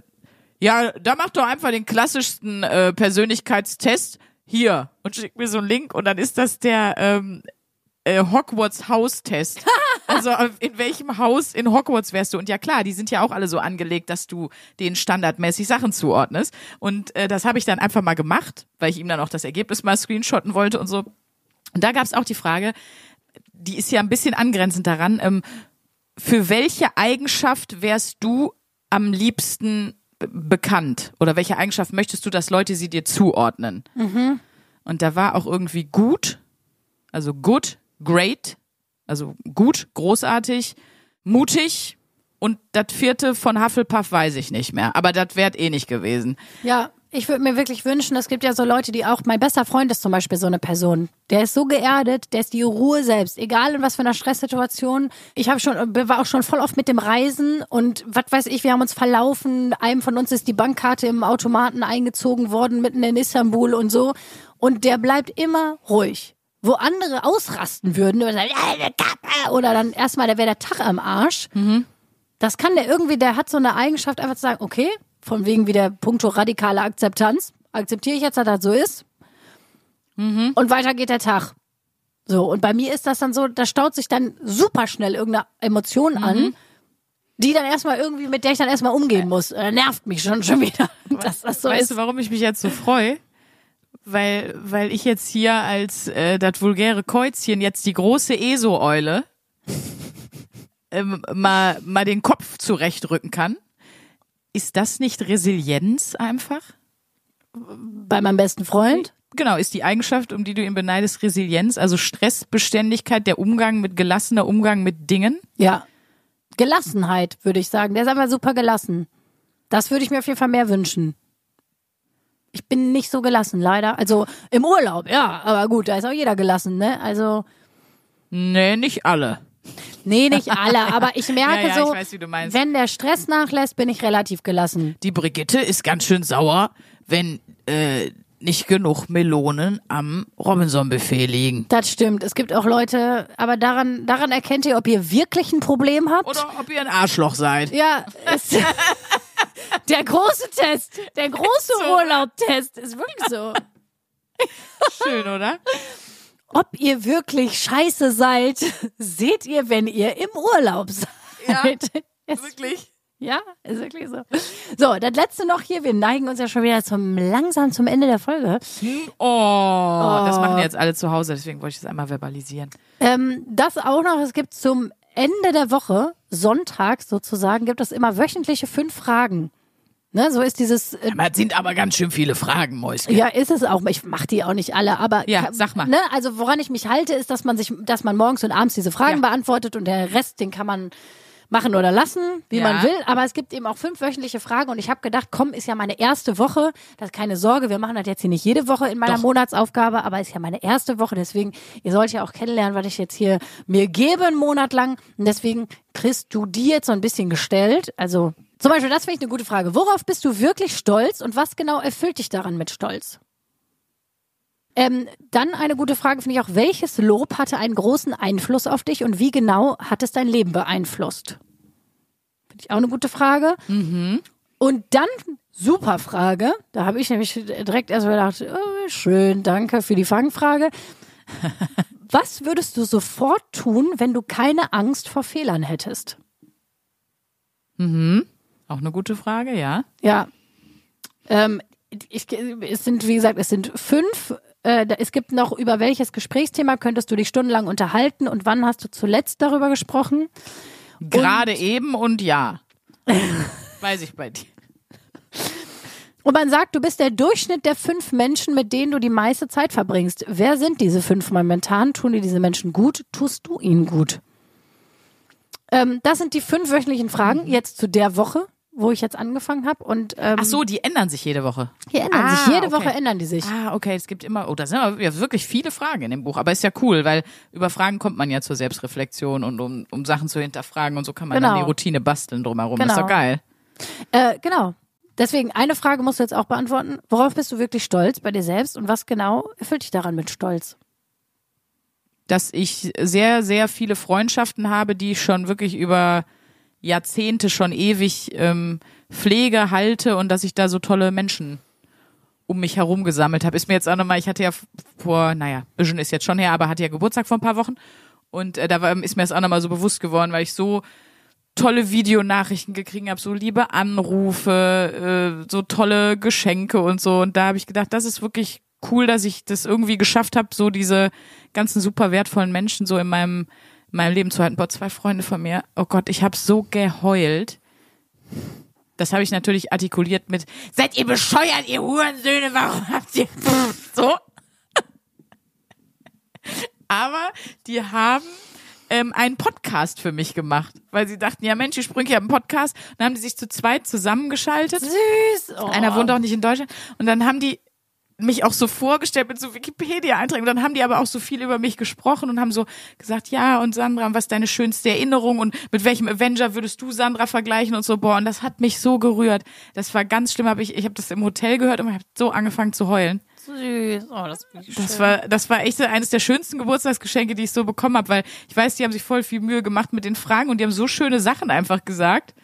Speaker 1: ja, da mach doch einfach den klassischsten äh, Persönlichkeitstest hier und schickt mir so einen Link und dann ist das der ähm, äh, Hogwarts Haustest. Also äh, in welchem Haus in Hogwarts wärst du? Und ja klar, die sind ja auch alle so angelegt, dass du denen standardmäßig Sachen zuordnest. Und äh, das habe ich dann einfach mal gemacht, weil ich ihm dann auch das Ergebnis mal screenshotten wollte und so. Und da gab es auch die Frage, die ist ja ein bisschen angrenzend daran, ähm, für welche Eigenschaft wärst du am liebsten be- bekannt? Oder welche Eigenschaft möchtest du, dass Leute sie dir zuordnen? Und da war auch irgendwie gut, also good, great, also gut, großartig, mutig und das vierte von Hufflepuff weiß ich nicht mehr. Aber das wäre eh nicht gewesen.
Speaker 2: Ja, ich würde mir wirklich wünschen, es gibt ja so Leute, die auch, mein bester Freund ist zum Beispiel so eine Person. Der ist so geerdet, der ist die Ruhe selbst, egal in was für einer Stresssituation. Ich habe schon, war auch schon voll oft mit dem Reisen und was weiß ich, wir haben uns verlaufen. Einem von uns ist die Bankkarte im Automaten eingezogen worden, mitten in Istanbul und so. Und der bleibt immer ruhig. Wo andere ausrasten würden oder, sagen, oder dann erstmal, da wäre der Tag am Arsch. Das kann der irgendwie, der hat so eine Eigenschaft, einfach zu sagen, okay, von wegen wieder puncto radikale Akzeptanz, akzeptiere ich jetzt, dass das so ist. Und weiter geht der Tag. So, und bei mir ist das dann so, da staut sich dann super schnell irgendeine Emotion an, die dann erstmal irgendwie, mit der ich dann erstmal umgehen muss. Äh, nervt mich schon, schon wieder, dass das so
Speaker 1: weißt
Speaker 2: ist.
Speaker 1: du, warum ich mich jetzt so freue? Weil, weil ich jetzt hier als äh, das vulgäre Käuzchen jetzt die große ESO-Eule ähm, mal, mal den Kopf zurechtrücken kann. Ist das nicht Resilienz einfach?
Speaker 2: Bei meinem besten Freund?
Speaker 1: genau, ist die Eigenschaft, um die du ihn beneidest, Resilienz, also Stressbeständigkeit, der Umgang mit gelassener Umgang mit Dingen.
Speaker 2: Ja. Gelassenheit, würde ich sagen. Der ist einfach super gelassen. Das würde ich mir auf jeden Fall mehr wünschen. Ich bin nicht so gelassen, leider. Also im Urlaub, ja, aber gut, da ist auch jeder gelassen, ne? Also,
Speaker 1: Nee, nicht alle.
Speaker 2: nee, nicht alle, aber ich merke
Speaker 1: Ja, ja,
Speaker 2: so,
Speaker 1: ich weiß,
Speaker 2: wenn der Stress nachlässt, bin ich relativ gelassen.
Speaker 1: Die Brigitte ist ganz schön sauer, wenn äh, nicht genug Melonen am Robinson-Buffet liegen.
Speaker 2: Das stimmt. Es gibt auch Leute, aber daran, daran erkennt ihr, ob ihr wirklich ein Problem habt.
Speaker 1: Oder ob ihr ein Arschloch seid.
Speaker 2: Ja, ist der große Test, der große. Urlaubtest ist wirklich so.
Speaker 1: Schön, oder?
Speaker 2: Ob ihr wirklich scheiße seid, seht ihr, wenn ihr im Urlaub seid.
Speaker 1: Ja.
Speaker 2: Ist,
Speaker 1: Wirklich?
Speaker 2: ja, ist wirklich so. So, das letzte noch hier. Wir neigen uns ja schon wieder zum langsam zum Ende der Folge.
Speaker 1: Oh, das machen jetzt alle zu Hause, deswegen wollte ich das einmal verbalisieren.
Speaker 2: Ähm, das auch noch. Es gibt zum Ende der Woche, sonntags sozusagen, gibt es immer wöchentliche fünf Fragen. Ne, so ist dieses äh,
Speaker 1: es sind aber ganz schön viele Fragen, Mäuschen.
Speaker 2: Ja, ist es auch. Ich mache die auch nicht alle, aber
Speaker 1: Ja, sag mal.
Speaker 2: Ne, also woran ich mich halte, ist, dass man sich, dass man morgens und abends diese Fragen
Speaker 1: Ja.
Speaker 2: beantwortet und der Rest, den kann man machen oder lassen, wie
Speaker 1: Ja.
Speaker 2: man will. Aber es gibt eben auch fünf wöchentliche Fragen und ich habe gedacht, komm, ist ja meine erste Woche. Das ist keine Sorge, wir machen das jetzt hier nicht jede Woche in meiner
Speaker 1: Doch.
Speaker 2: Monatsaufgabe, aber ist ja meine erste Woche. Deswegen, ihr sollt ja auch kennenlernen, was ich jetzt hier mir gebe, einen Monat lang. Und deswegen kriegst du die jetzt so ein bisschen gestellt. Also zum Beispiel, das finde ich eine gute Frage. Worauf bist du wirklich stolz und was genau erfüllt dich daran mit Stolz? Ähm, dann eine gute Frage finde ich auch, welches Lob hatte einen großen Einfluss auf dich und wie genau hat es dein Leben beeinflusst? Finde ich auch eine gute Frage. Und dann, super Frage, da habe ich nämlich direkt erstmal gedacht, oh, schön, danke für die Fangfrage. Was würdest du sofort tun, wenn du keine Angst vor Fehlern hättest?
Speaker 1: Auch eine gute Frage, ja.
Speaker 2: Ja. Ähm, ich, es sind, wie gesagt, es sind fünf. Äh, es gibt noch, über welches Gesprächsthema könntest du dich stundenlang unterhalten und wann hast du zuletzt darüber gesprochen?
Speaker 1: Gerade eben und ja. Weiß ich bei dir.
Speaker 2: Und man sagt, du bist der Durchschnitt der fünf Menschen, mit denen du die meiste Zeit verbringst. Wer sind diese fünf momentan? Tun dir diese Menschen gut? Tust du ihnen gut? Ähm, das sind die fünf wöchentlichen Fragen jetzt zu der Woche, wo ich jetzt angefangen habe. Und ähm,
Speaker 1: Ach so, die ändern sich jede Woche.
Speaker 2: die ändern
Speaker 1: Ah,
Speaker 2: sich. Jede
Speaker 1: okay.
Speaker 2: Woche ändern die sich.
Speaker 1: Ah, okay, es gibt immer, oh, da sind aber ja wirklich viele Fragen in dem Buch. Aber ist ja cool, weil über Fragen kommt man ja zur Selbstreflexion und um, um Sachen zu hinterfragen und so kann man dann
Speaker 2: Genau.
Speaker 1: die Routine basteln drumherum. Ist
Speaker 2: Genau.
Speaker 1: doch geil.
Speaker 2: Äh, genau. Deswegen, eine Frage musst du jetzt auch beantworten. Worauf bist du wirklich stolz bei dir selbst und was genau erfüllt dich daran mit Stolz?
Speaker 1: Dass ich sehr, sehr viele Freundschaften habe, die ich schon wirklich über Jahrzehnte schon ewig ähm, pflege, halte und dass ich da so tolle Menschen um mich herum gesammelt habe. Ist mir jetzt auch nochmal, ich hatte ja vor, naja, bisschen ist jetzt schon her, aber hatte ja Geburtstag vor ein paar Wochen. Und äh, da war, ist mir das auch nochmal so bewusst geworden, weil ich so tolle Videonachrichten gekriegt habe, so liebe Anrufe, äh, so tolle Geschenke und so. Und da habe ich gedacht, das ist wirklich cool, dass ich das irgendwie geschafft habe, so diese ganzen super wertvollen Menschen so in meinem, in meinem Leben zu halten. Boah, zwei Freunde von mir, oh Gott, ich habe so geheult. Das habe ich natürlich artikuliert mit, seid ihr bescheuert, ihr Hurensöhne, warum habt ihr so? Aber die haben ähm, einen Podcast für mich gemacht, weil sie dachten, ja Mensch, die Sprünke haben einen Podcast. Und dann haben die sich zu zweit zusammengeschaltet.
Speaker 2: Süß. Oh.
Speaker 1: Einer wohnt auch nicht in Deutschland. Und dann haben die mich auch so vorgestellt mit so Wikipedia-Einträgen. Und dann haben die aber auch so viel über mich gesprochen und haben so gesagt, ja, und Sandra, was ist deine schönste Erinnerung und mit welchem Avenger würdest du Sandra vergleichen und so, boah, und das hat mich so gerührt. Das war ganz schlimm, hab ich, ich habe das im Hotel gehört und habe so angefangen zu heulen.
Speaker 2: Süß. Oh, das
Speaker 1: Das war, das war echt eines der schönsten Geburtstagsgeschenke, die ich so bekommen habe, weil ich weiß, die haben sich voll viel Mühe gemacht mit den Fragen und die haben so schöne Sachen einfach gesagt.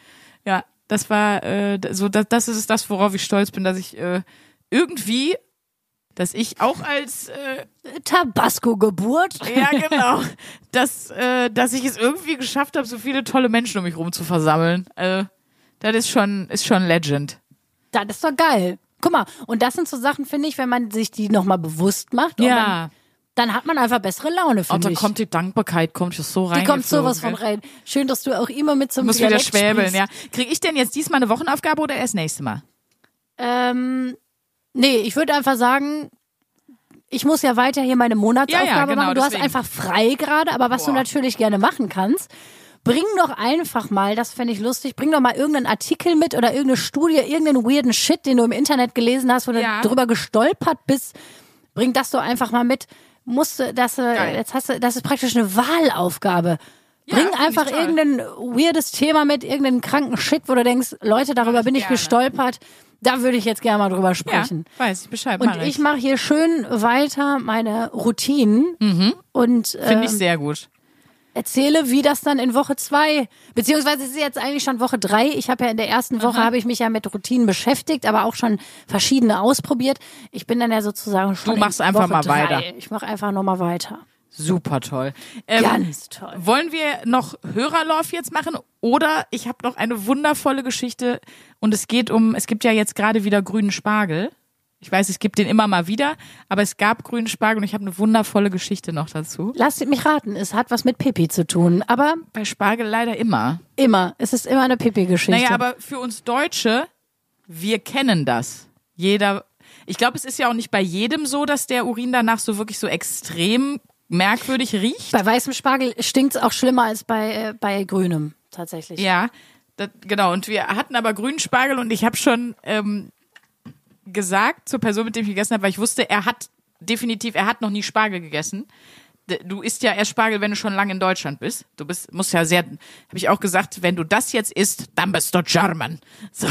Speaker 1: Ja, das war äh, so, das, das ist das, worauf ich stolz bin, dass ich äh, irgendwie, dass ich auch als äh,
Speaker 2: Tabasco-Geburt.
Speaker 1: ja genau, dass äh, dass ich es irgendwie geschafft habe, so viele tolle Menschen um mich rum zu versammeln. Also, das ist schon ist schon Legend.
Speaker 2: Das ist doch geil. Guck mal, und das sind so Sachen, finde ich, wenn man sich die nochmal bewusst macht. und
Speaker 1: Ja.
Speaker 2: Dann, dann hat man einfach bessere Laune,
Speaker 1: Und
Speaker 2: finde
Speaker 1: dann
Speaker 2: ich.
Speaker 1: kommt die Dankbarkeit, kommt schon so rein.
Speaker 2: die kommt sowas von rein. Schön, dass du auch immer mit so einem
Speaker 1: Muss wieder schwäbeln, ja. Krieg ich denn jetzt diesmal eine Wochenaufgabe oder erst nächstes Mal?
Speaker 2: Ähm, nee, ich würde einfach sagen, ich muss ja weiter hier meine Monatsaufgabe
Speaker 1: Ja, ja, genau,
Speaker 2: machen. Du
Speaker 1: deswegen.
Speaker 2: hast einfach frei gerade, aber was du
Speaker 1: Boah.
Speaker 2: natürlich gerne machen kannst, bring doch einfach mal, das fände ich lustig, bring doch mal irgendeinen Artikel mit oder irgendeine Studie, irgendeinen weirden Shit, den du im Internet gelesen hast, wo
Speaker 1: Ja.
Speaker 2: du drüber gestolpert bist. Bring das doch einfach mal mit. Musste, das, äh,
Speaker 1: Geil.
Speaker 2: jetzt hast du, das ist praktisch eine Wahlaufgabe.
Speaker 1: Ja,
Speaker 2: Bring
Speaker 1: ich
Speaker 2: einfach irgendein weirdes Thema mit, irgendeinen kranken Shit, wo du denkst, Leute, darüber bin ich
Speaker 1: gerne.
Speaker 2: gestolpert. Da würde ich jetzt gerne mal drüber
Speaker 1: Ja,
Speaker 2: sprechen.
Speaker 1: weiß ich Bescheid.
Speaker 2: Und ich mache hier schön weiter meine Routinen und
Speaker 1: Mhm. Finde ich
Speaker 2: ähm,
Speaker 1: sehr gut.
Speaker 2: erzähle, wie das dann in Woche zwei, beziehungsweise es ist jetzt eigentlich schon Woche drei. Ich habe ja in der ersten Woche habe ich mich ja mit Routinen beschäftigt, aber auch schon verschiedene ausprobiert. Ich bin dann ja sozusagen schon
Speaker 1: Du machst
Speaker 2: in
Speaker 1: einfach
Speaker 2: Woche
Speaker 1: mal
Speaker 2: drei.
Speaker 1: weiter.
Speaker 2: Ich mache einfach nochmal weiter.
Speaker 1: Super toll. Ähm,
Speaker 2: Ganz toll.
Speaker 1: Wollen wir noch Hörerlauf jetzt machen? Oder ich habe noch eine wundervolle Geschichte und es geht um, es gibt ja jetzt gerade wieder grünen Spargel. Ich weiß, es gibt den immer mal wieder, aber es gab grünen Spargel und ich habe eine wundervolle Geschichte noch dazu.
Speaker 2: Lasst mich raten, es hat was mit Pipi zu tun, aber
Speaker 1: Bei Spargel leider immer.
Speaker 2: immer, es ist immer eine Pipi-Geschichte.
Speaker 1: Naja, aber für uns Deutsche, wir kennen das. Jeder, ich glaube, es ist ja auch nicht bei jedem so, dass der Urin danach so wirklich so extrem merkwürdig riecht.
Speaker 2: bei weißem Spargel stinkt es auch schlimmer als bei, äh, bei grünem, tatsächlich.
Speaker 1: Ja, das, genau. Und wir hatten aber grünen Spargel und ich habe schon ähm, gesagt zur Person, mit dem ich gegessen habe, weil ich wusste, er hat definitiv, er hat noch nie Spargel gegessen. Du isst ja erst Spargel, wenn du schon lange in Deutschland bist. Du bist, musst ja sehr, habe ich auch gesagt, wenn du das jetzt isst, dann bist du German. So,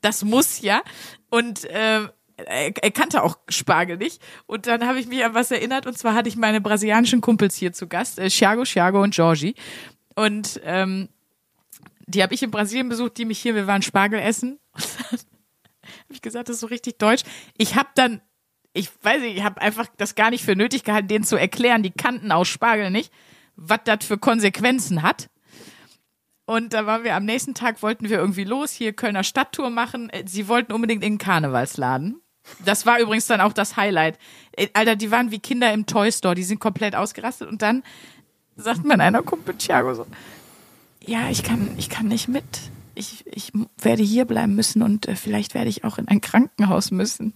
Speaker 1: das muss ja. Und ähm, er, kannte auch Spargel nicht. Und dann habe ich mich an was erinnert. Und zwar hatte ich meine brasilianischen Kumpels hier zu Gast, äh, Thiago, Thiago und Georgie. Und ähm, die habe ich in Brasilien besucht, die mich hier, wir waren Spargel essen. Und dann habe ich gesagt, das ist so richtig deutsch. Ich habe dann, ich weiß nicht, ich habe einfach das gar nicht für nötig gehalten, denen zu erklären, die kannten aus Spargel nicht, was das für Konsequenzen hat. Und da waren wir am nächsten Tag, wollten wir irgendwie los, hier Kölner Stadttour machen. Äh, Sie wollten unbedingt in den Karnevalsladen. Das war übrigens dann auch das Highlight. Äh, Alter, die waren wie Kinder im Toy Store, die sind komplett ausgerastet. Und dann sagt mein einer Kumpel Thiago so, ja, ich kann, ich kann nicht mit. Ich, ich werde hier bleiben müssen und äh, vielleicht werde ich auch in ein Krankenhaus müssen.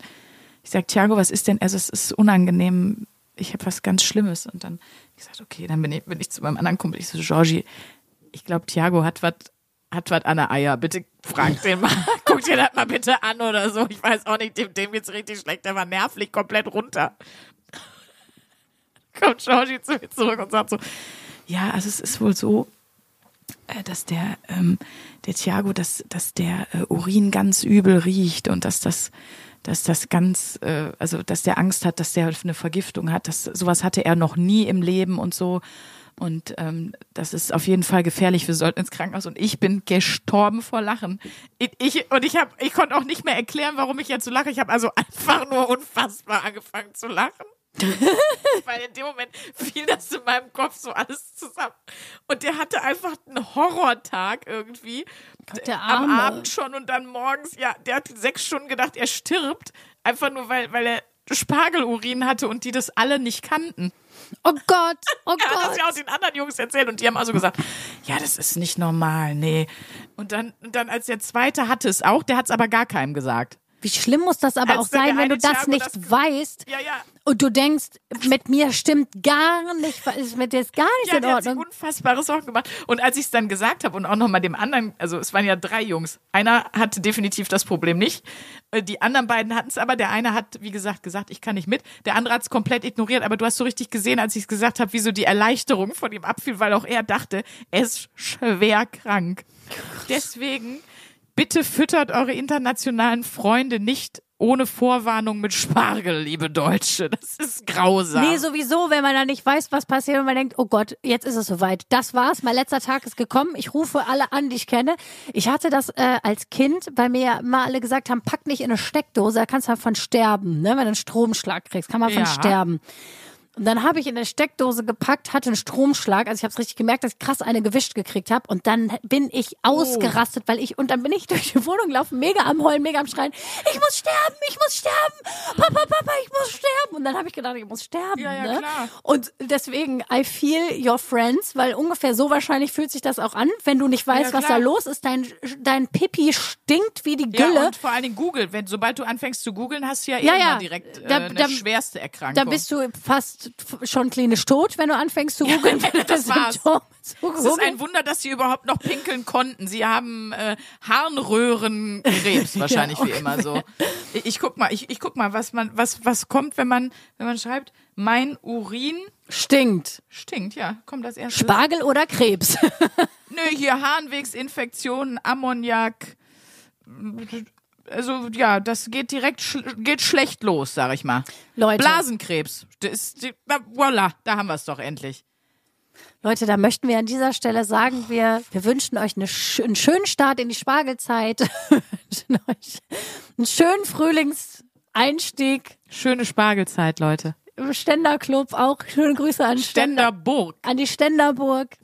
Speaker 1: Ich sag, Thiago, was ist denn? Also es ist unangenehm. Ich habe was ganz Schlimmes. Und dann ich gesagt, okay, dann bin ich, bin ich zu meinem anderen Kumpel. Ich so, Georgie, ich glaube, Thiago hat was hat was an der Eier. Bitte frag den mal. Guck dir das mal bitte an oder so. Ich weiß auch nicht, dem, dem geht's richtig schlecht. Der war nervlich komplett runter. Kommt Georgie zu mir zurück und sagt so, ja, also es ist wohl so, äh, dass der, ähm, der Thiago, dass, dass der äh, Urin ganz übel riecht und dass das, dass das ganz, äh, also dass der Angst hat, dass der eine Vergiftung hat. Das, sowas hatte er noch nie im Leben und so. Und ähm, das ist auf jeden Fall gefährlich. Wir sollten ins Krankenhaus. Und ich bin gestorben vor Lachen. Ich, ich und ich habe, ich konnte auch nicht mehr erklären, warum ich jetzt so lache. Ich habe also einfach nur unfassbar angefangen zu lachen. Weil in dem Moment fiel das in meinem Kopf so alles zusammen. Und der hatte einfach einen Horrortag irgendwie.
Speaker 2: Der
Speaker 1: Am
Speaker 2: Arme.
Speaker 1: Abend schon und dann morgens, ja, der hat sechs Stunden gedacht, er stirbt. Einfach nur, weil, weil er Spargelurin hatte und die das alle nicht kannten.
Speaker 2: Oh Gott, oh
Speaker 1: Er hat das
Speaker 2: Gott.
Speaker 1: ja auch den anderen Jungs erzählt und die haben also gesagt, ja, das ist nicht normal, nee. Und dann, und dann als der zweite hatte es auch, der hat es aber gar keinem gesagt.
Speaker 2: Wie schlimm muss das aber
Speaker 1: Als
Speaker 2: auch sein, wenn du das
Speaker 1: Thiago
Speaker 2: nicht
Speaker 1: das-
Speaker 2: weißt
Speaker 1: Ja, ja.
Speaker 2: und du denkst, mit mir stimmt gar nicht, ist mit dir ist gar nicht
Speaker 1: Ja,
Speaker 2: in Ordnung.
Speaker 1: unfassbare Sorgen gemacht. Und als ich es dann gesagt habe und auch nochmal dem anderen, also es waren ja drei Jungs. Einer hatte definitiv das Problem nicht. Äh, Die anderen beiden hatten es aber. Der eine hat, wie gesagt, gesagt, ich kann nicht mit. Der andere hat es komplett ignoriert. Aber du hast so richtig gesehen, als ich es gesagt habe, wie so die Erleichterung von ihm abfiel, weil auch er dachte, er ist schwer krank. Deswegen, bitte füttert eure internationalen Freunde nicht ohne Vorwarnung mit Spargel, liebe Deutsche. Das ist grausam.
Speaker 2: Nee, sowieso, wenn man da nicht weiß, was passiert und man denkt, oh Gott, jetzt ist es soweit. Das war's, mein letzter Tag ist gekommen. Ich rufe alle an, die ich kenne. Ich hatte das äh, als Kind, weil mir immer alle gesagt haben, pack nicht in eine Steckdose, da kannst du halt von sterben, ne? Wenn du einen Stromschlag kriegst, kann man von
Speaker 1: Ja.
Speaker 2: sterben. Und dann habe ich in der Steckdose gepackt, hatte einen Stromschlag. Also ich habe es richtig gemerkt, dass ich krass eine gewischt gekriegt habe. Und dann bin ich ausgerastet, weil ich, und dann bin ich durch die Wohnung gelaufen, mega am Heulen, mega am Schreien. Ich muss sterben, ich muss sterben. Papa, Papa, ich muss sterben. Und dann habe ich gedacht, ich muss sterben.
Speaker 1: Ja, ja,
Speaker 2: ne?
Speaker 1: klar.
Speaker 2: Und deswegen, I feel your friends, weil ungefähr so wahrscheinlich fühlt sich das auch an, wenn du nicht weißt,
Speaker 1: Ja,
Speaker 2: was da los ist. Dein, dein Pipi stinkt wie die
Speaker 1: Ja,
Speaker 2: Gülle.
Speaker 1: und vor allen Dingen Google. Wenn, sobald du anfängst zu googeln, hast du ja,
Speaker 2: Ja,
Speaker 1: eh
Speaker 2: ja.
Speaker 1: immer direkt äh,
Speaker 2: Da-
Speaker 1: eine
Speaker 2: da-
Speaker 1: schwerste Erkrankung.
Speaker 2: Da bist du fast schon klinisch tot, wenn du anfängst zu googeln. du
Speaker 1: das war's.
Speaker 2: Symptome zu
Speaker 1: es ist ein. Wunder, dass sie überhaupt noch pinkeln konnten. Sie haben äh, Harnröhrenkrebs wahrscheinlich wie immer so. Ich, ich guck mal, ich, ich guck mal, was man, was, was kommt, wenn man, wenn man schreibt, mein Urin
Speaker 2: Stinkt.
Speaker 1: stinkt. Ja, kommt das erste.
Speaker 2: Spargel oder Krebs?
Speaker 1: Nö, hier Harnwegsinfektionen, Ammoniak. Also ja, das geht direkt schl geht schlecht los, sag ich mal.
Speaker 2: Leute.
Speaker 1: Blasenkrebs. Das ist, die- voila, da haben wir es doch endlich.
Speaker 2: Leute, da möchten wir an dieser Stelle sagen, wir, wir wünschen euch eine, sch- einen schönen Start in die Spargelzeit. Einen schönen Frühlingseinstieg
Speaker 1: Schöne Spargelzeit, Leute.
Speaker 2: im Ständerclub. Auch schöne Grüße an Ständer,
Speaker 1: Ständerburg.
Speaker 2: an die Ständerburg.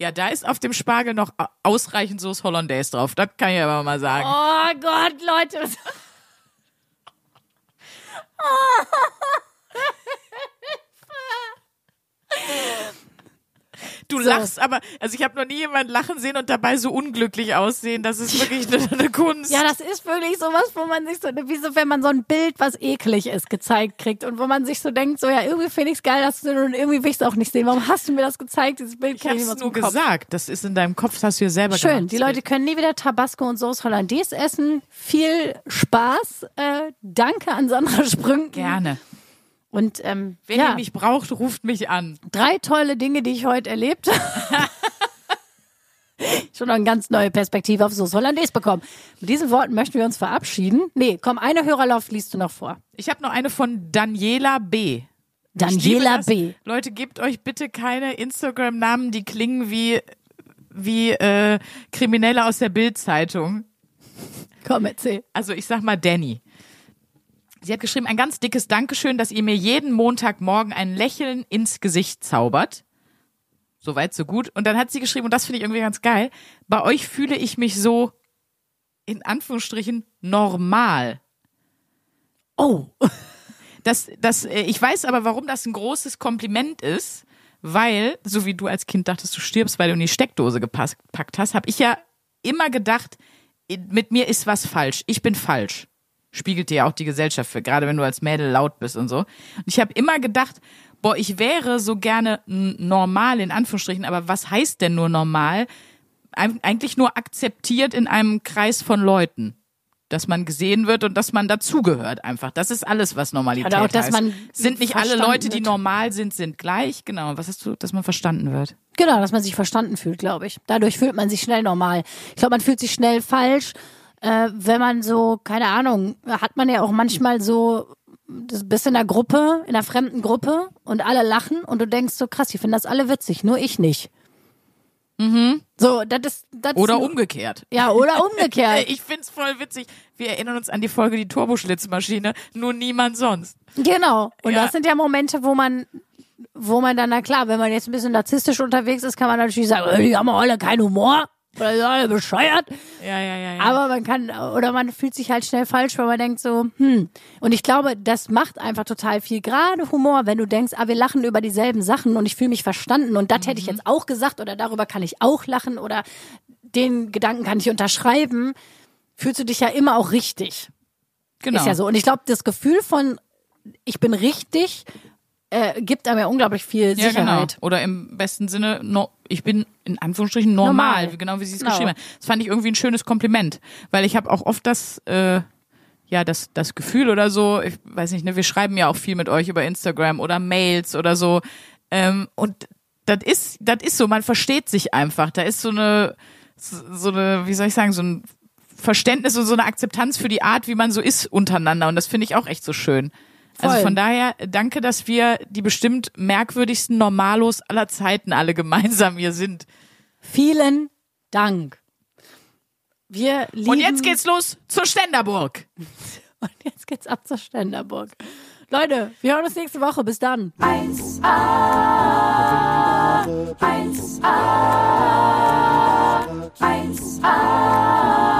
Speaker 1: Ja, da ist auf dem Spargel noch ausreichend Soße Hollandaise drauf. Das kann ich aber mal sagen.
Speaker 2: Oh Gott, Leute.
Speaker 1: Du lachst aber, also ich habe noch nie jemanden lachen sehen und dabei so unglücklich aussehen. Das ist wirklich eine, eine Kunst.
Speaker 2: Ja, das ist wirklich sowas, wo man sich so, wie so, wenn man so ein Bild, was eklig ist, gezeigt kriegt und wo man sich so denkt, so ja, irgendwie finde ich es geil, dass du und irgendwie will ich es auch nicht sehen. Warum hast du mir das gezeigt? Dieses Bild
Speaker 1: habe
Speaker 2: ich nicht
Speaker 1: nur
Speaker 2: zum Kopf.
Speaker 1: gesagt. Das ist in deinem Kopf, das hast du ja selber
Speaker 2: Schön,
Speaker 1: gemacht.
Speaker 2: die Leute können nie wieder Tabasco und Sauce Hollandaise essen. Viel Spaß. Äh, danke an Sandra Sprünken.
Speaker 1: Gerne.
Speaker 2: Und ähm,
Speaker 1: Wenn
Speaker 2: ja,
Speaker 1: ihr mich braucht, ruft mich an.
Speaker 2: drei tolle Dinge, die ich heute erlebt habe. Schon noch eine ganz neue Perspektive auf Sauce Hollandaise bekommen. Mit diesen Worten möchten wir uns verabschieden. Nee, komm, eine Hörerlauf liest du noch vor.
Speaker 1: Ich habe noch eine von Daniela B.
Speaker 2: Daniela. B.
Speaker 1: Leute, gebt euch bitte keine Instagram-Namen, die klingen wie wie äh, Kriminelle aus der Bild-Zeitung.
Speaker 2: Komm, erzähl.
Speaker 1: Also ich sag mal Danny. Sie hat geschrieben, ein ganz dickes Dankeschön, dass ihr mir jeden Montagmorgen ein Lächeln ins Gesicht zaubert. Soweit, so gut. Und dann hat sie geschrieben, und das finde ich irgendwie ganz geil, bei euch fühle ich mich so, in Anführungsstrichen, normal.
Speaker 2: Oh,
Speaker 1: Das, das, äh, ich weiß aber, warum das ein großes Kompliment ist, weil, so wie du als Kind dachtest, du stirbst, weil du in die Steckdose gepackt hast, habe ich ja immer gedacht, mit mir ist was falsch. Ich bin falsch. Spiegelt dir ja auch die Gesellschaft für, gerade wenn du als Mädel laut bist und so. Und ich habe immer gedacht, boah, ich wäre so gerne normal in Anführungsstrichen, aber was heißt denn nur normal? Eig- Eigentlich nur akzeptiert in einem Kreis von Leuten. Dass man gesehen wird und dass man dazugehört einfach. Das ist alles, was Normalität
Speaker 2: Oder auch, dass
Speaker 1: heißt.
Speaker 2: man
Speaker 1: sind nicht alle Leute, die
Speaker 2: wird.
Speaker 1: normal sind, sind gleich. Genau. Was hast du, dass man verstanden wird?
Speaker 2: Genau, dass man sich verstanden fühlt, glaube ich. Dadurch fühlt man sich schnell normal. Ich glaube, man fühlt sich schnell falsch, äh, wenn man so, keine Ahnung, hat man ja auch manchmal so, das bist in der Gruppe, in einer fremden Gruppe und alle lachen und du denkst so, krass, die finden das alle witzig, nur ich nicht. Mhm. So, das ist, das
Speaker 1: Oder
Speaker 2: ist,
Speaker 1: umgekehrt.
Speaker 2: Ja, oder umgekehrt.
Speaker 1: Ich find's voll witzig. Wir erinnern uns an die Folge Die Turboschlitzmaschine. Nur niemand sonst.
Speaker 2: Genau. Und
Speaker 1: Ja.
Speaker 2: das sind ja Momente, wo man, wo man dann, na klar, wenn man jetzt ein bisschen narzisstisch unterwegs ist, kann man natürlich sagen, die haben alle keinen Humor. Oder alle bescheuert.
Speaker 1: Ja, ja, ja, ja.
Speaker 2: Aber man kann, oder man fühlt sich halt schnell falsch, weil man denkt so, hm. Und ich glaube, das macht einfach total viel. Gerade Humor, wenn du denkst, ah, wir lachen über dieselben Sachen und ich fühle mich verstanden und das hätte ich jetzt auch gesagt oder darüber kann ich auch lachen oder den Gedanken kann ich unterschreiben, fühlst du dich ja immer auch richtig.
Speaker 1: genau.
Speaker 2: Ist ja so. Und ich glaube, das Gefühl von, ich bin richtig, äh, gibt einem ja unglaublich viel
Speaker 1: Ja, genau.
Speaker 2: Sicherheit.
Speaker 1: Oder im besten Sinne, no, ich bin in Anführungsstrichen normal,
Speaker 2: Normal.
Speaker 1: genau wie sie es
Speaker 2: Genau.
Speaker 1: geschrieben hat. Das fand ich irgendwie ein schönes Kompliment, weil ich habe auch oft das, äh, ja, das, das Gefühl oder so, ich weiß nicht, ne, wir schreiben ja auch viel mit euch über Instagram oder Mails oder so. Ähm, und das ist, das ist so, man versteht sich einfach. Da ist so eine, so eine, wie soll ich sagen, so ein Verständnis und so eine Akzeptanz für die Art, wie man so ist untereinander. Und das finde ich auch echt so schön. Also
Speaker 2: Voll.
Speaker 1: von daher, danke, dass wir die bestimmt merkwürdigsten Normalos aller Zeiten alle gemeinsam hier sind.
Speaker 2: Vielen Dank. Wir lieben.
Speaker 1: Und jetzt geht's los zur Ständerburg.
Speaker 2: Und jetzt geht's ab zur Ständerburg. Leute, wir hören uns nächste Woche. Bis dann.
Speaker 3: 1A, 1A, 1A, 1A,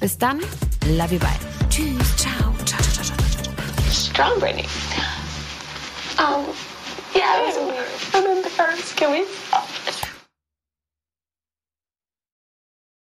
Speaker 4: Bis dann, love you, bye. Tschüss, ciao, ciao, ciao, ciao, ciao, ciao.
Speaker 5: Strong Brittany. Um, yeah, it was weird. I'm embarrassed. Can we